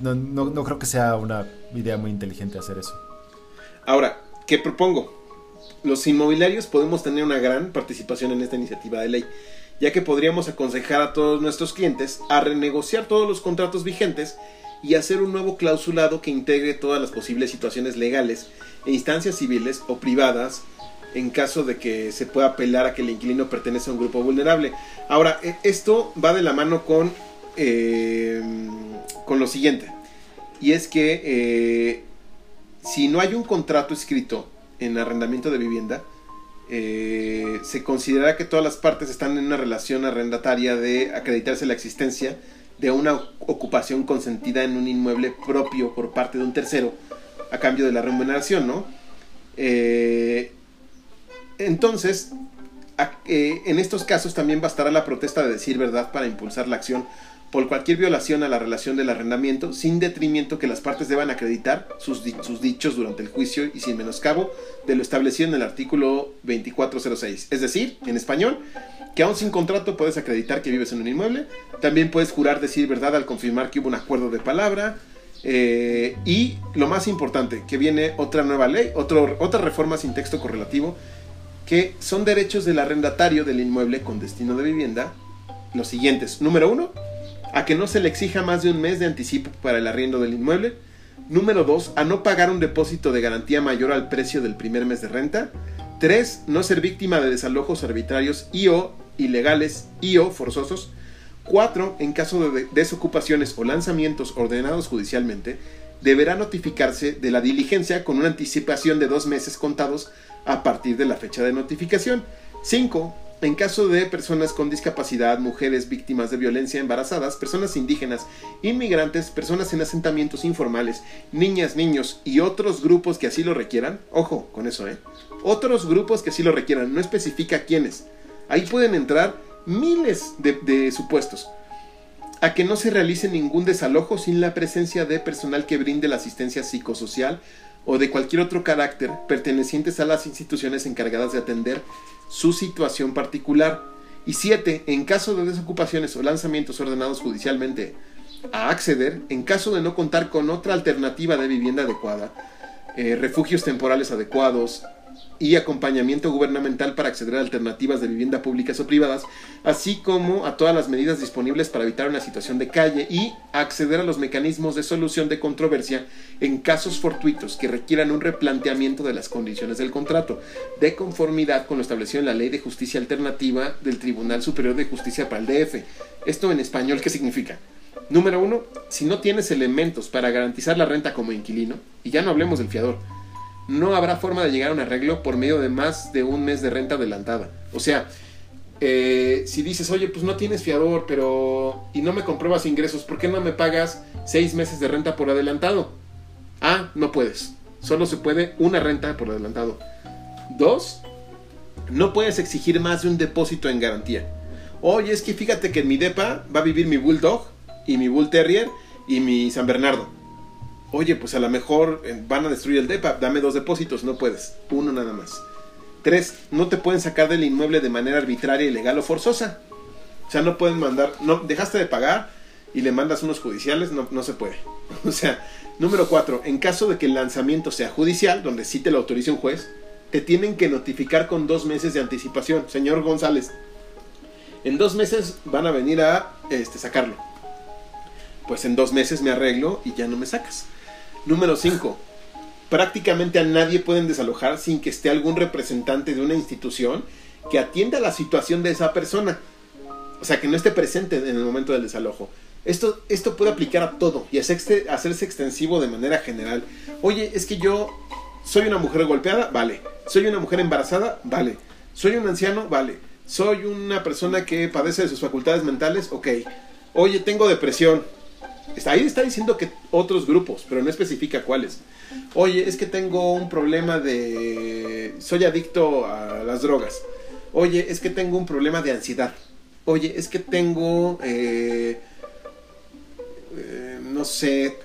no, no creo que sea una idea muy inteligente hacer eso. Ahora, ¿qué propongo? Los inmobiliarios podemos tener una gran participación en esta iniciativa de ley, ya que podríamos aconsejar a todos nuestros clientes a renegociar todos los contratos vigentes y hacer un nuevo clausulado que integre todas las posibles situaciones legales e instancias civiles o privadas en caso de que se pueda apelar a que el inquilino pertenece a un grupo vulnerable. Ahora, e, esto va de la mano con, eh, con lo siguiente, y es que eh, si no hay un contrato escrito en arrendamiento de vivienda, eh, se considera que todas las partes están en una relación arrendataria de acreditarse la existencia de una ocupación consentida en un inmueble propio por parte de un tercero a cambio de la remuneración, ¿no? Entonces, en estos casos también bastará la protesta de decir verdad para impulsar la acción por cualquier violación a la relación del arrendamiento, sin detrimento que las partes deban acreditar sus, sus, dichos durante el juicio y sin menoscabo de lo establecido en el artículo 2406. Es decir, en español, que aún sin contrato puedes acreditar que vives en un inmueble, también puedes jurar decir verdad al confirmar que hubo un acuerdo de palabra, eh, y lo más importante, que viene otra nueva ley, otro, otra reforma sin texto correlativo, que son derechos del arrendatario del inmueble con destino de vivienda, los siguientes. Número uno, a que no se le exija más de un mes de anticipo para el arriendo del inmueble. Número 2. A no pagar un depósito de garantía mayor al precio del primer mes de renta. 3. No ser víctima de desalojos arbitrarios y o ilegales y o forzosos. 4. En caso de desocupaciones o lanzamientos ordenados judicialmente, deberá notificarse de la diligencia con una anticipación de dos meses contados a partir de la fecha de notificación. 5 en caso de personas con discapacidad, mujeres víctimas de violencia, embarazadas, personas indígenas, inmigrantes, personas en asentamientos informales, niñas, niños y otros grupos que así lo requieran, ojo con eso, ¿eh? Otros grupos que así lo requieran, no especifica quiénes. Ahí pueden entrar miles de, de supuestos. A que no se realice ningún desalojo sin la presencia de personal que brinde la asistencia psicosocial o de cualquier otro carácter pertenecientes a las instituciones encargadas de atender su situación particular. Y siete, en caso de desocupaciones o lanzamientos ordenados judicialmente a acceder, en caso de no contar con otra alternativa de vivienda adecuada, eh, refugios temporales adecuados, y acompañamiento gubernamental para acceder a alternativas de vivienda públicas o privadas, así como a todas las medidas disponibles para evitar una situación de calle y acceder a los mecanismos de solución de controversia en casos fortuitos que requieran un replanteamiento de las condiciones del contrato, de conformidad con lo establecido en la Ley de Justicia Alternativa del Tribunal Superior de Justicia para el DF. Esto en español, ¿qué significa? Número uno, si no tienes elementos para garantizar la renta como inquilino, y ya no hablemos del fiador, no habrá forma de llegar a un arreglo por medio de más de un mes de renta adelantada. O sea, eh, si dices, oye, pues no tienes fiador, pero. y no me compruebas ingresos, ¿por qué no me pagas seis meses de renta por adelantado? Ah, no puedes. Solo se puede una renta por adelantado. Dos, no puedes exigir más de un depósito en garantía. Oye, es que fíjate que en mi depa va a vivir mi Bulldog y mi Bull Terrier y mi San Bernardo. Oye, pues a lo mejor eh, van a destruir el depa, dame dos depósitos, no puedes, uno nada más. Tres, no te pueden sacar del inmueble de manera arbitraria, ilegal o forzosa. O sea, no pueden mandar, no, dejaste de pagar y le mandas unos judiciales, no, no se puede. O sea, número cuatro, en caso de que el lanzamiento sea judicial, donde sí te lo autorice un juez, te tienen que notificar con dos meses de anticipación. Señor González, en dos meses van a venir a este, sacarlo. Pues en dos meses me arreglo y ya no me sacas. Número 5. Prácticamente a nadie pueden desalojar sin que esté algún representante de una institución que atienda la situación de esa persona. O sea, que no esté presente en el momento del desalojo. Esto, esto puede aplicar a todo y hacerse, hacerse extensivo de manera general. Oye, es que yo soy una mujer golpeada, vale. Soy una mujer embarazada, vale. Soy un anciano, vale. Soy una persona que padece de sus facultades mentales, ok. Oye, tengo depresión, Ahí está diciendo que otros grupos, pero no especifica cuáles. Oye, es que tengo un problema de... Soy adicto a las drogas. Oye, es que tengo un problema de ansiedad. Oye, es que tengo... Eh, eh, no sé...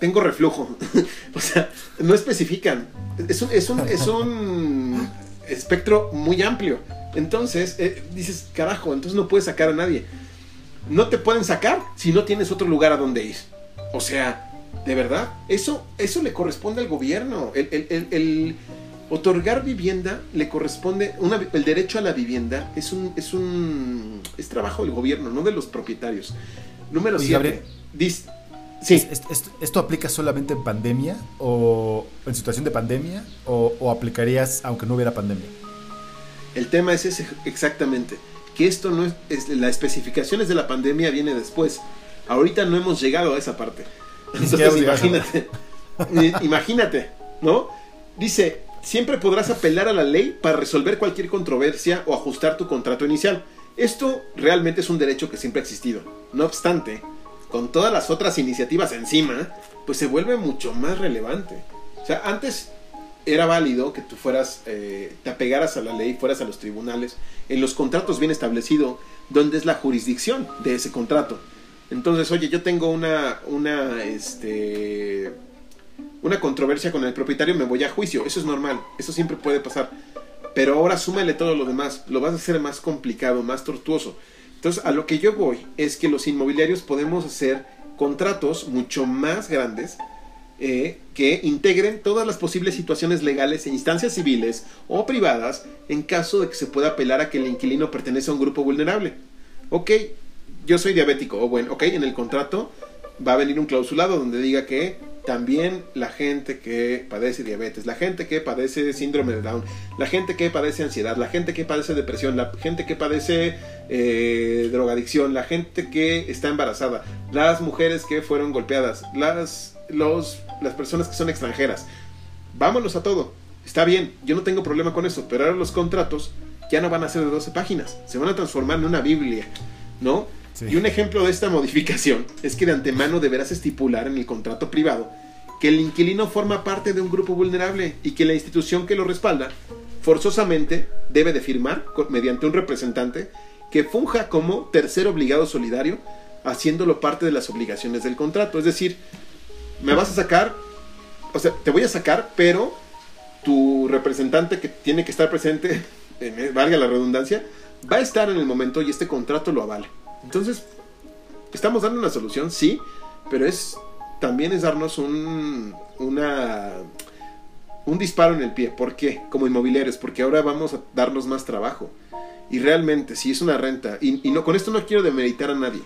Tengo reflujo. o sea, no especifican. Es un, es un, es un espectro muy amplio. Entonces, eh, dices, carajo, entonces no puedes sacar a nadie no te pueden sacar si no tienes otro lugar a donde ir. O sea, de verdad, eso, eso le corresponde al gobierno. El, otorgar vivienda le corresponde, el derecho a la vivienda es un, es un, es trabajo del gobierno, no de los propietarios. Número 7. Sí. ¿Esto, aplica solamente en pandemia o en situación de pandemia o, o aplicarías aunque no hubiera pandemia? El tema es ese exactamente que esto no es, las especificaciones de la pandemia viene después. Ahorita no hemos llegado a esa parte. Entonces imagínate, imagínate, ¿no? Dice, siempre podrás apelar a la ley para resolver cualquier controversia o ajustar tu contrato inicial. Esto realmente es un derecho que siempre ha existido. No obstante, con todas las otras iniciativas encima, pues se vuelve mucho más relevante. O sea, antes era válido que tú fueras, eh, te apegaras a la ley, fueras a los tribunales, en los contratos bien establecido dónde es la jurisdicción de ese contrato. Entonces, oye, yo tengo una, una, este, una controversia con el propietario, me voy a juicio, eso es normal, eso siempre puede pasar. Pero ahora súmale todo lo demás, lo vas a hacer más complicado, más tortuoso. Entonces, a lo que yo voy es que los inmobiliarios podemos hacer contratos mucho más grandes, eh, que integren todas las posibles situaciones legales e instancias civiles o privadas en caso de que se pueda apelar a que el inquilino pertenece a un grupo vulnerable. Ok, yo soy diabético, o bueno, ok, en el contrato va a venir un clausulado donde diga que también la gente que padece diabetes, la gente que padece síndrome de Down, la gente que padece ansiedad, la gente que padece depresión, la gente que padece eh, drogadicción, la gente que está embarazada, las mujeres que fueron golpeadas, las los, las personas que son extranjeras. Vámonos a todo. Está bien, yo no tengo problema con eso, pero ahora los contratos ya no van a ser de 12 páginas, se van a transformar en una Biblia, ¿no? Y un ejemplo de esta modificación es que de antemano deberás estipular en el contrato privado que el inquilino forma parte de un grupo vulnerable y que la institución que lo respalda forzosamente debe de firmar mediante un representante que funja como tercer obligado solidario, haciéndolo parte de las obligaciones del contrato. Es decir, me vas a sacar, o sea, te voy a sacar, pero tu representante que tiene que estar presente, valga la redundancia, va a estar en el momento y este contrato lo avale. Entonces, estamos dando una solución, sí, pero es también es darnos un, una, un disparo en el pie. ¿Por qué? Como inmobiliarios, porque ahora vamos a darnos más trabajo. Y realmente, si es una renta, y, y no, con esto no quiero demeritar a nadie,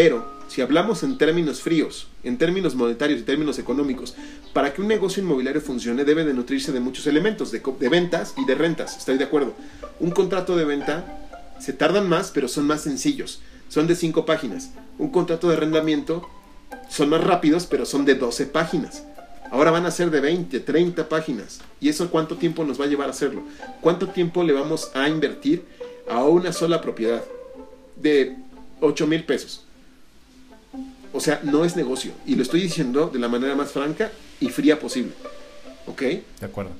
pero si hablamos en términos fríos, en términos monetarios y términos económicos, para que un negocio inmobiliario funcione debe de nutrirse de muchos elementos, de, ventas y de rentas, estoy de acuerdo. Un contrato de venta se tardan más, pero son más sencillos, son de 5 páginas. Un contrato de arrendamiento son más rápidos, pero son de 12 páginas. Ahora van a ser de 20, 30 páginas. ¿Y eso cuánto tiempo nos va a llevar a hacerlo? ¿Cuánto tiempo le vamos a invertir a una sola propiedad de 8 mil pesos. O sea, no es negocio. Y lo estoy diciendo de la manera más franca y fría posible. ¿Ok? De acuerdo.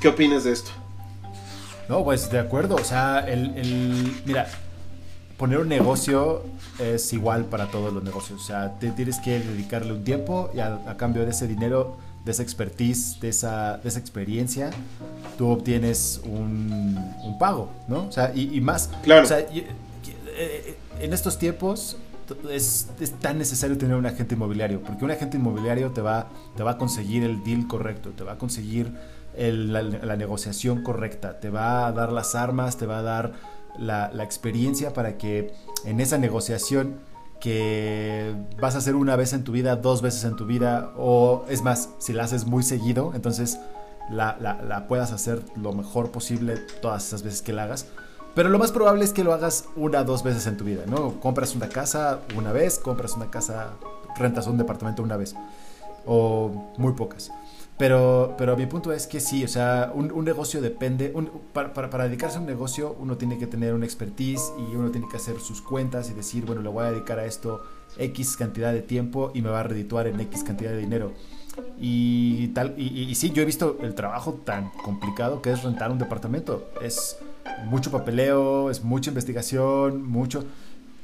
¿Qué opinas de esto? No, pues de acuerdo. O sea, el, el, mira, poner un negocio es igual para todos los negocios. O sea, te tienes que dedicarle un tiempo y a, cambio de ese dinero, de esa expertise, de esa, de esa experiencia, tú obtienes un, un pago, ¿no? O sea, y, y más. Claro. O sea, y, eh, en estos tiempos es, es, tan necesario tener un agente inmobiliario, porque un agente inmobiliario te va, te va a conseguir el deal correcto, te va a conseguir el, la, la, negociación correcta, te va a dar las armas, te va a dar la, la, experiencia para que en esa negociación que vas a hacer una vez en tu vida, dos veces en tu vida, o es más, si la haces muy seguido, entonces la, la, la puedas hacer lo mejor posible todas esas veces que la hagas. Pero lo más probable es que lo hagas una o dos veces en tu vida, ¿no? Compras una casa una vez, compras una casa, rentas un departamento una vez, o muy pocas. Pero, pero mi punto es que sí, o sea, un, un negocio depende, un, para, para, para, dedicarse a un negocio uno tiene que tener una expertise y uno tiene que hacer sus cuentas y decir, bueno, le voy a dedicar a esto X cantidad de tiempo y me va a redituar en X cantidad de dinero. Y tal, y, y, y sí, yo he visto el trabajo tan complicado que es rentar un departamento. Es mucho papeleo, es mucha investigación, mucho...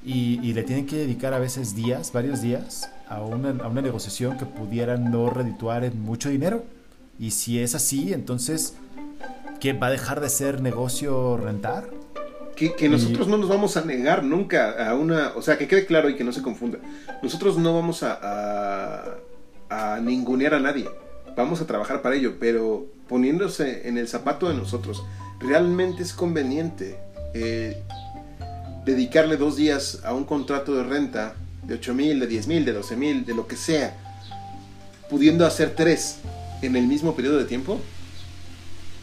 Y, y, le tienen que dedicar a veces días, varios días, a una, a una, negociación que pudiera no redituar en mucho dinero. Y si es así, entonces, ¿qué va a dejar de ser negocio rentar? Que, que nosotros no nos vamos a negar nunca a una, o sea, que quede claro y que no se confunda. Nosotros no vamos a, a, a ningunear a nadie. Vamos a trabajar para ello, pero poniéndose en el zapato de nosotros, realmente es conveniente eh, dedicarle dos días a un contrato de renta de 8 mil, de 10 mil, de 12 mil, de lo que sea, pudiendo hacer tres en el mismo periodo de tiempo,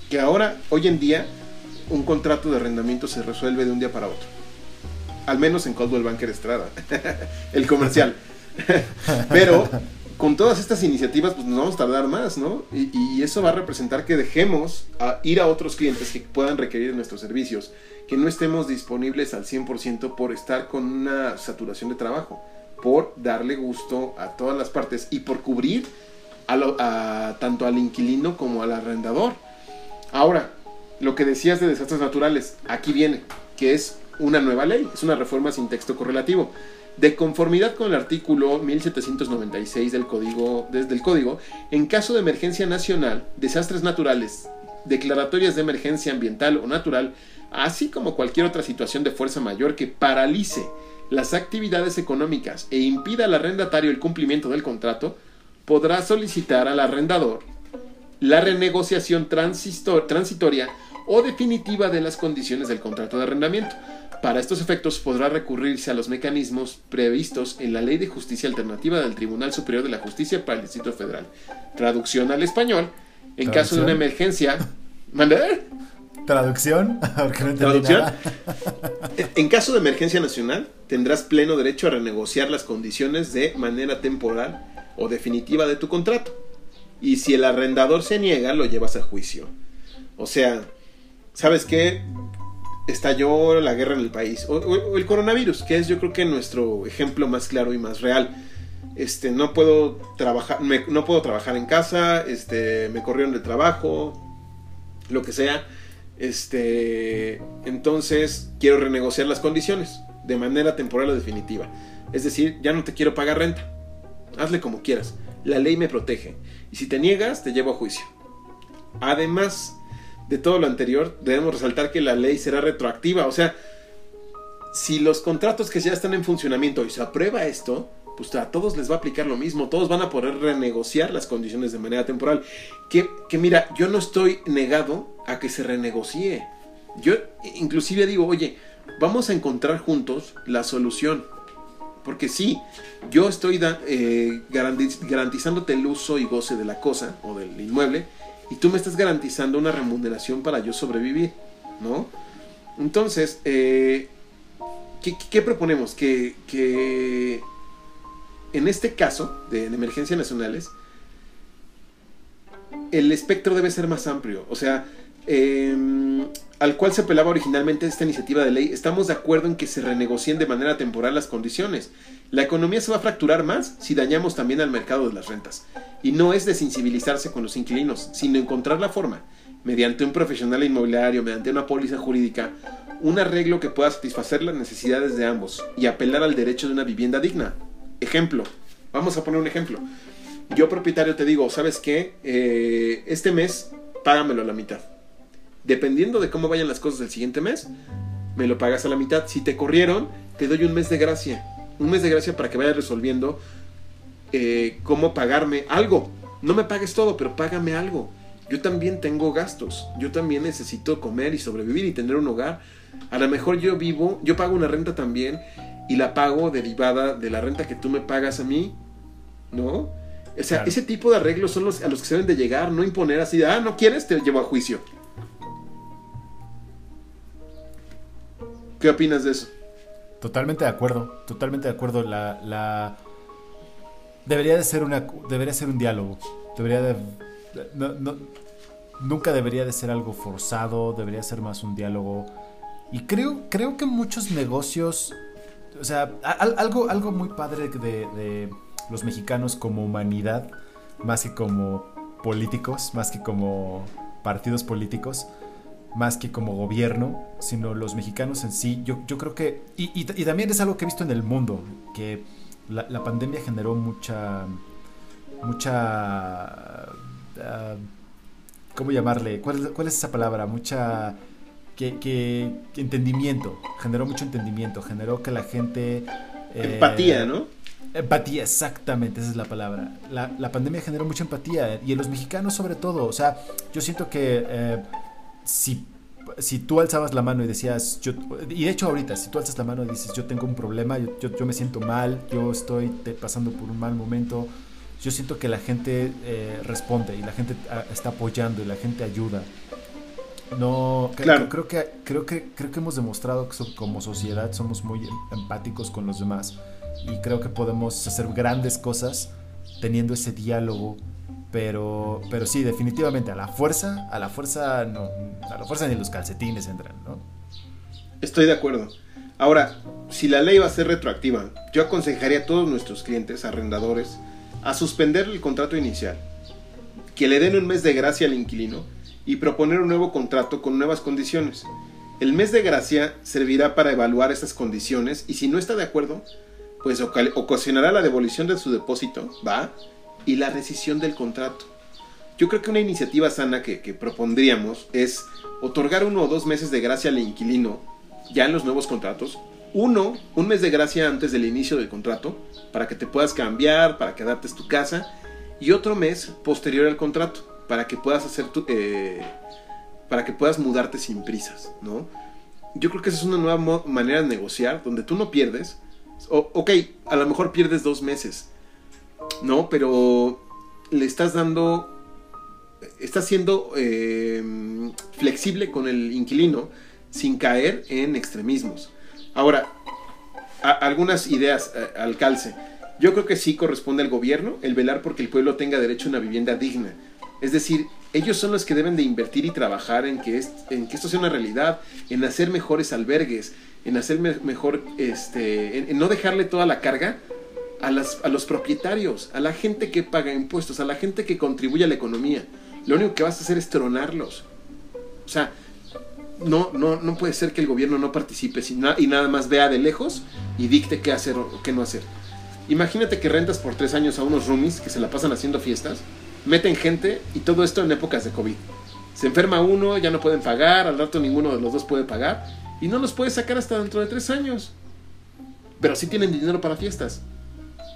que ahora, hoy en día, un contrato de arrendamiento se resuelve de un día para otro. Al menos en Coldwell Banker Estrada, el comercial. Pero con todas estas iniciativas, pues nos vamos a tardar más, ¿no? Y, eso va a representar que dejemos ir a otros clientes que puedan requerir nuestros servicios, que no estemos disponibles al 100% por estar con una saturación de trabajo, por darle gusto a todas las partes y por cubrir tanto al inquilino como al arrendador. Ahora, lo que decías de desastres naturales, aquí viene, que es una nueva ley, es una reforma sin texto correlativo. De conformidad con el artículo 1796 del código, desde el código, en caso de emergencia nacional, desastres naturales, declaratorias de emergencia ambiental o natural, así como cualquier otra situación de fuerza mayor que paralice las actividades económicas e impida al arrendatario el cumplimiento del contrato, podrá solicitar al arrendador la renegociación transitoria o definitiva de las condiciones del contrato de arrendamiento. Para estos efectos podrá recurrirse a los mecanismos previstos en la Ley de Justicia Alternativa del Tribunal Superior de la Justicia para el Distrito Federal. Traducción al español. En ¿Traducción? caso de una emergencia... ¿Mandar? ¿Traducción? Porque no ¿Traducción? Nada. en caso de emergencia nacional, tendrás pleno derecho a renegociar las condiciones de manera temporal o definitiva de tu contrato. Y si el arrendador se niega, lo llevas a juicio. O sea, ¿sabes qué? Estalló la guerra en el país. O, o, el coronavirus, que es yo creo que nuestro ejemplo más claro y más real. Este, no puedo trabajar, me, no puedo trabajar en casa, este, me corrieron de trabajo, lo que sea. Este, entonces quiero renegociar las condiciones de manera temporal o definitiva. Es decir, ya no te quiero pagar renta. Hazle como quieras. La ley me protege. Y si te niegas, te llevo a juicio. Además, de todo lo anterior, debemos resaltar que la ley será retroactiva. O sea, si los contratos que ya están en funcionamiento y se aprueba esto, pues a todos les va a aplicar lo mismo. Todos van a poder renegociar las condiciones de manera temporal. Que, que mira, yo no estoy negado a que se renegocie. Yo inclusive digo, oye, vamos a encontrar juntos la solución. Porque sí, yo estoy da, eh, garantiz garantizándote el uso y goce de la cosa o del inmueble y tú me estás garantizando una remuneración para yo sobrevivir, ¿no? Entonces, eh, ¿qué, ¿qué, proponemos? Que, que, en este caso de, emergencias nacionales, el espectro debe ser más amplio. O sea, eh, al cual se apelaba originalmente esta iniciativa de ley, estamos de acuerdo en que se renegocien de manera temporal las condiciones. La economía se va a fracturar más si dañamos también al mercado de las rentas. Y no es desensibilizarse con los inquilinos, sino encontrar la forma, mediante un profesional inmobiliario, mediante una póliza jurídica, un arreglo que pueda satisfacer las necesidades de ambos y apelar al derecho de una vivienda digna. Ejemplo, vamos a poner un ejemplo. Yo propietario te digo, ¿sabes qué? Eh, este mes págamelo a la mitad dependiendo de cómo vayan las cosas del siguiente mes, me lo pagas a la mitad. Si te corrieron, te doy un mes de gracia. Un mes de gracia para que vayas resolviendo eh, cómo pagarme algo. No me pagues todo, pero págame algo. Yo también tengo gastos. Yo también necesito comer y sobrevivir y tener un hogar. A lo mejor yo vivo, yo pago una renta también y la pago derivada de la renta que tú me pagas a mí. ¿No? O sea, ese tipo de arreglos son los a los que se deben de llegar, no imponer así, ah, no quieres, te llevo a juicio. ¿Qué opinas de eso? Totalmente de acuerdo, totalmente de acuerdo. La, la... Debería de ser una, debería ser un diálogo. Debería de, nunca debería de ser algo forzado. Debería ser más un diálogo. Y creo, creo que muchos negocios, o sea, algo, algo muy padre de, de los mexicanos como humanidad, más que como políticos, más que como partidos políticos más que como gobierno, sino los mexicanos en sí. Yo, yo creo que, y, también es algo que he visto en el mundo, que la, pandemia generó mucha, mucha, ah, ¿cómo llamarle? ¿Cuál, ¿Cuál, es esa palabra? Mucha, que, entendimiento, generó mucho entendimiento, generó que la gente... Eh, empatía, ¿no? Empatía, exactamente, esa es la palabra. La, la, pandemia generó mucha empatía y en los mexicanos sobre todo. O sea, yo siento que eh, si, si tú alzabas la mano y decías, yo, y de hecho ahorita, si tú alzas la mano y dices, yo tengo un problema, yo, yo, me siento mal, yo estoy pasando por un mal momento, yo siento que la gente eh, responde y la gente ah, está apoyando y la gente ayuda. No, claro. creo, que, creo, que, creo que hemos demostrado que como sociedad somos muy empáticos con los demás y creo que podemos hacer grandes cosas teniendo ese diálogo pero, pero sí, definitivamente, a la fuerza, a la fuerza no, a la fuerza ni los calcetines entran, ¿no? Estoy de acuerdo. Ahora, si la ley va a ser retroactiva, yo aconsejaría a todos nuestros clientes, arrendadores, a suspender el contrato inicial, que le den un mes de gracia al inquilino y proponer un nuevo contrato con nuevas condiciones. El mes de gracia servirá para evaluar estas condiciones y si no está de acuerdo, pues ocasionará la devolución de su depósito, ¿va? Y la rescisión del contrato. Yo creo que una iniciativa sana que, propondríamos es otorgar uno o dos meses de gracia al inquilino ya en los nuevos contratos. Uno, un mes de gracia antes del inicio del contrato para que te puedas cambiar, para que adaptes tu casa. Y otro mes posterior al contrato para que puedas hacer tu, eh, para que puedas mudarte sin prisas, ¿no? Yo creo que esa es una nueva manera de negociar donde tú no pierdes. O, ok, a lo mejor pierdes dos meses, ¿no? Pero le estás dando, estás siendo eh, flexible con el inquilino sin caer en extremismos. Ahora, algunas ideas eh, al calce. Yo creo que sí corresponde al gobierno el velar porque el pueblo tenga derecho a una vivienda digna. Es decir, ellos son los que deben de invertir y trabajar en que, que esto sea una realidad, en hacer mejores albergues, en hacer mejor, este, en no dejarle toda la carga a, los propietarios, a la gente que paga impuestos, a la gente que contribuye a la economía. Lo único que vas a hacer es tronarlos. O sea, no, no, no puede ser que el gobierno no participe y nada más vea de lejos y dicte qué hacer o qué no hacer. Imagínate que rentas por tres años a unos roomies que se la pasan haciendo fiestas, meten gente y todo esto en épocas de COVID. Se enferma uno, ya no pueden pagar, al rato ninguno de los dos puede pagar y no los puede sacar hasta dentro de tres años. Pero sí tienen dinero para fiestas.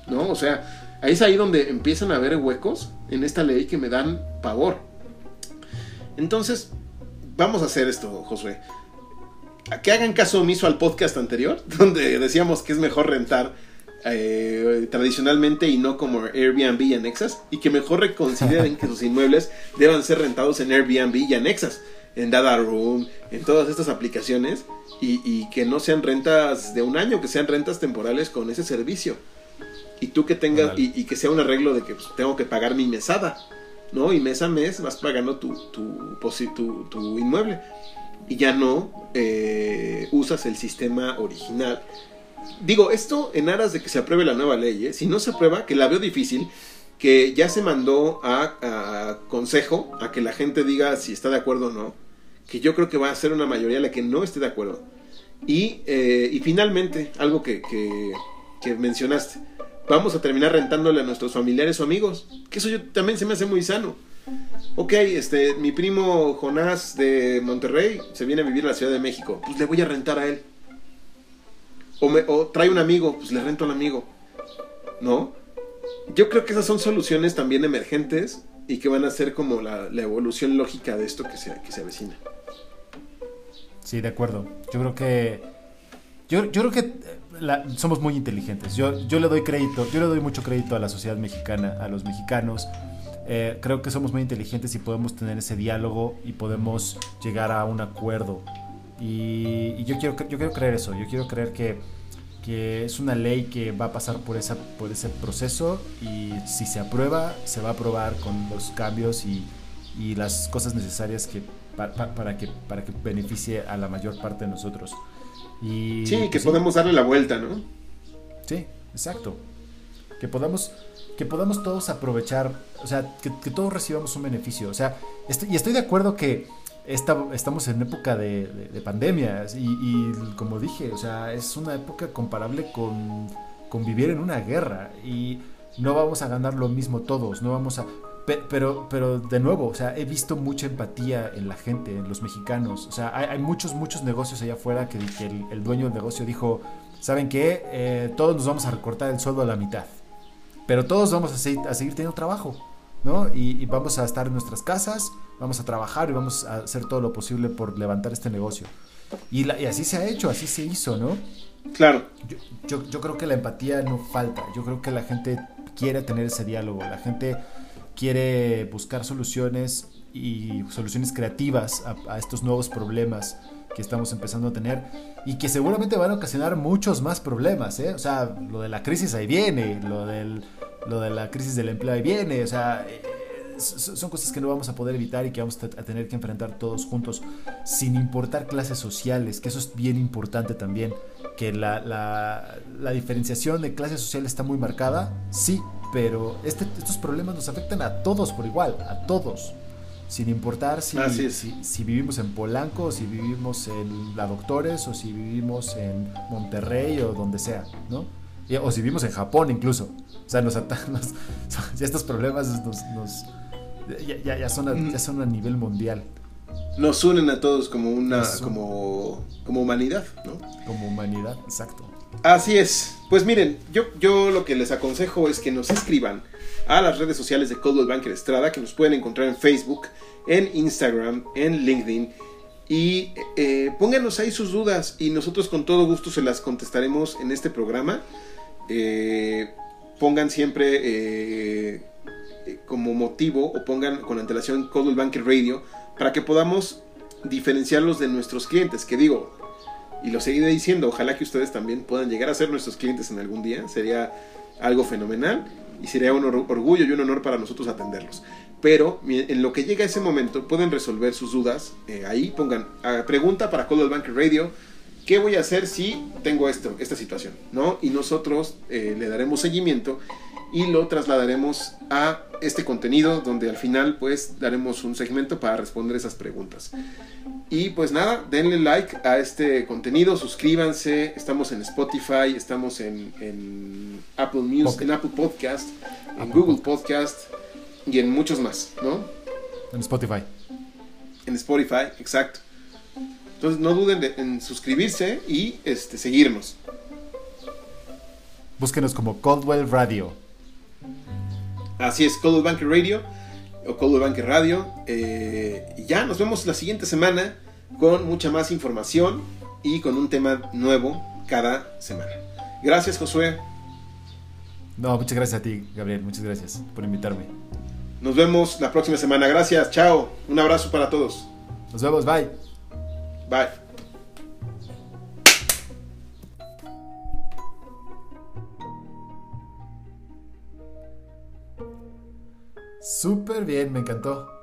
¿No? O sea, ahí es ahí donde empiezan a haber huecos en esta ley que me dan pavor. Entonces, vamos a hacer esto, Josué. Que hagan caso omiso al podcast anterior, donde decíamos que es mejor rentar eh, tradicionalmente y no como Airbnb y anexas, y que mejor reconsideren que sus inmuebles deban ser rentados en Airbnb y anexas, en Dada Room, en todas estas aplicaciones, y que no sean rentas de un año, que sean rentas temporales con ese servicio y tú que tengas, y, que sea un arreglo de que pues, tengo que pagar mi mesada, ¿no? Y mes a mes vas pagando tu, tu, tu, tu inmueble. y ya no eh, usas el sistema original. Digo, esto en aras de que se apruebe la nueva ley, ¿eh? si no se aprueba, que la veo difícil, que ya se mandó a, consejo a que la gente diga si está de acuerdo o no, que yo creo que va a ser una mayoría la que no esté de acuerdo. Y, eh, y finalmente, algo que, que, que, mencionaste, vamos a terminar rentándole a nuestros familiares o amigos, que eso yo, también se me hace muy sano. Ok, este, mi primo Jonás de Monterrey se viene a vivir a la Ciudad de México, pues le voy a rentar a él. O, me, o trae un amigo, pues le rento al amigo. ¿No? Yo creo que esas son soluciones también emergentes y que van a ser como la, evolución lógica de esto que se, que se avecina. Sí, de acuerdo. Yo creo que. Yo, yo creo que eh, somos muy inteligentes. Yo, yo le doy crédito, yo le doy mucho crédito a la sociedad mexicana, a los mexicanos. Eh, creo que somos muy inteligentes y podemos tener ese diálogo y podemos llegar a un acuerdo. Y, y yo, quiero, yo quiero creer eso. Yo quiero creer que que es una ley que va a pasar por, esa, por ese proceso y si se aprueba, se va a aprobar con los cambios y, y las cosas necesarias que, para, que, para que beneficie a la mayor parte de nosotros. Y, sí, que podemos darle la vuelta, ¿no? Sí, exacto. Que podamos, que podamos todos aprovechar, o sea, que, que todos recibamos un beneficio. O sea, y estoy de acuerdo que estamos en época de, de, pandemias y, como dije, o sea, es una época comparable con, con, vivir en una guerra y no vamos a ganar lo mismo todos, no vamos a... Pero, pero de nuevo, o sea, he visto mucha empatía en la gente, en los mexicanos. O sea, hay, muchos, muchos negocios allá afuera que, el, dueño del negocio dijo, ¿saben qué? Eh, todos nos vamos a recortar el sueldo a la mitad. Pero todos vamos a seguir, a seguir teniendo trabajo, ¿no? y vamos a estar en nuestras casas, vamos a trabajar y vamos a hacer todo lo posible por levantar este negocio. Y, así se ha hecho, así se hizo, ¿no? Claro. Yo, yo, creo que la empatía no falta, yo creo que la gente quiere tener ese diálogo, la gente quiere buscar soluciones y soluciones creativas a, estos nuevos problemas que estamos empezando a tener y que seguramente van a ocasionar muchos más problemas, ¿eh? O sea, lo de la crisis ahí viene, lo, del, lo de la crisis del empleo ahí viene, o sea, son cosas que no vamos a poder evitar y que vamos a tener que enfrentar todos juntos, sin importar clases sociales, que eso es bien importante también, que la, la, diferenciación de clases sociales está muy marcada, sí, pero este, estos problemas nos afectan a todos por igual, a todos, sin importar si, si, si, vivimos en Polanco, o si vivimos en La Doctores, o si vivimos en Monterrey, o donde sea, ¿no? O si vivimos en Japón incluso. O sea, nos, nos estos problemas nos, ya, ya, son a, ya son a nivel mundial. Nos unen a todos como una como, como humanidad, ¿no? Como humanidad, exacto. Así es. Pues miren, yo, yo lo que les aconsejo es que nos escriban a las redes sociales de Coldwell Banker Estrada, que nos pueden encontrar en Facebook, en Instagram, en LinkedIn. Y eh, pónganos ahí sus dudas y nosotros con todo gusto se las contestaremos en este programa. Eh, pongan siempre eh, eh, como motivo o pongan con antelación Coldwell Banker Radio para que podamos diferenciarlos de nuestros clientes. Que digo, y lo seguiré diciendo, ojalá que ustedes también puedan llegar a ser nuestros clientes en algún día. Sería algo fenomenal y sería un orgullo y un honor para nosotros atenderlos. Pero en lo que llega ese momento pueden resolver sus dudas. Eh, ahí pongan ah, pregunta para Coldwell Banker Radio. ¿Qué voy a hacer si tengo esto, esta situación? ¿no? Y nosotros eh, le daremos seguimiento y lo trasladaremos a este contenido donde al final pues daremos un segmento para responder esas preguntas. Y pues nada, denle like a este contenido, suscríbanse, estamos en Spotify, estamos en, Apple Music, en Apple Podcast, en Google Podcast y en muchos más, ¿no? En Spotify. En Spotify, exacto. Entonces no duden en suscribirse y este, seguirnos. Búsquenos como Coldwell Radio. Así es, Coldwell Banker Radio o Coldwell Banker Radio. Eh, y ya nos vemos la siguiente semana con mucha más información y con un tema nuevo cada semana. Gracias, Josué. No, muchas gracias a ti, Gabriel. Muchas gracias por invitarme. Nos vemos la próxima semana. Gracias. Chao. Un abrazo para todos. Nos vemos. Bye. Bye. Súper bien, me encantó.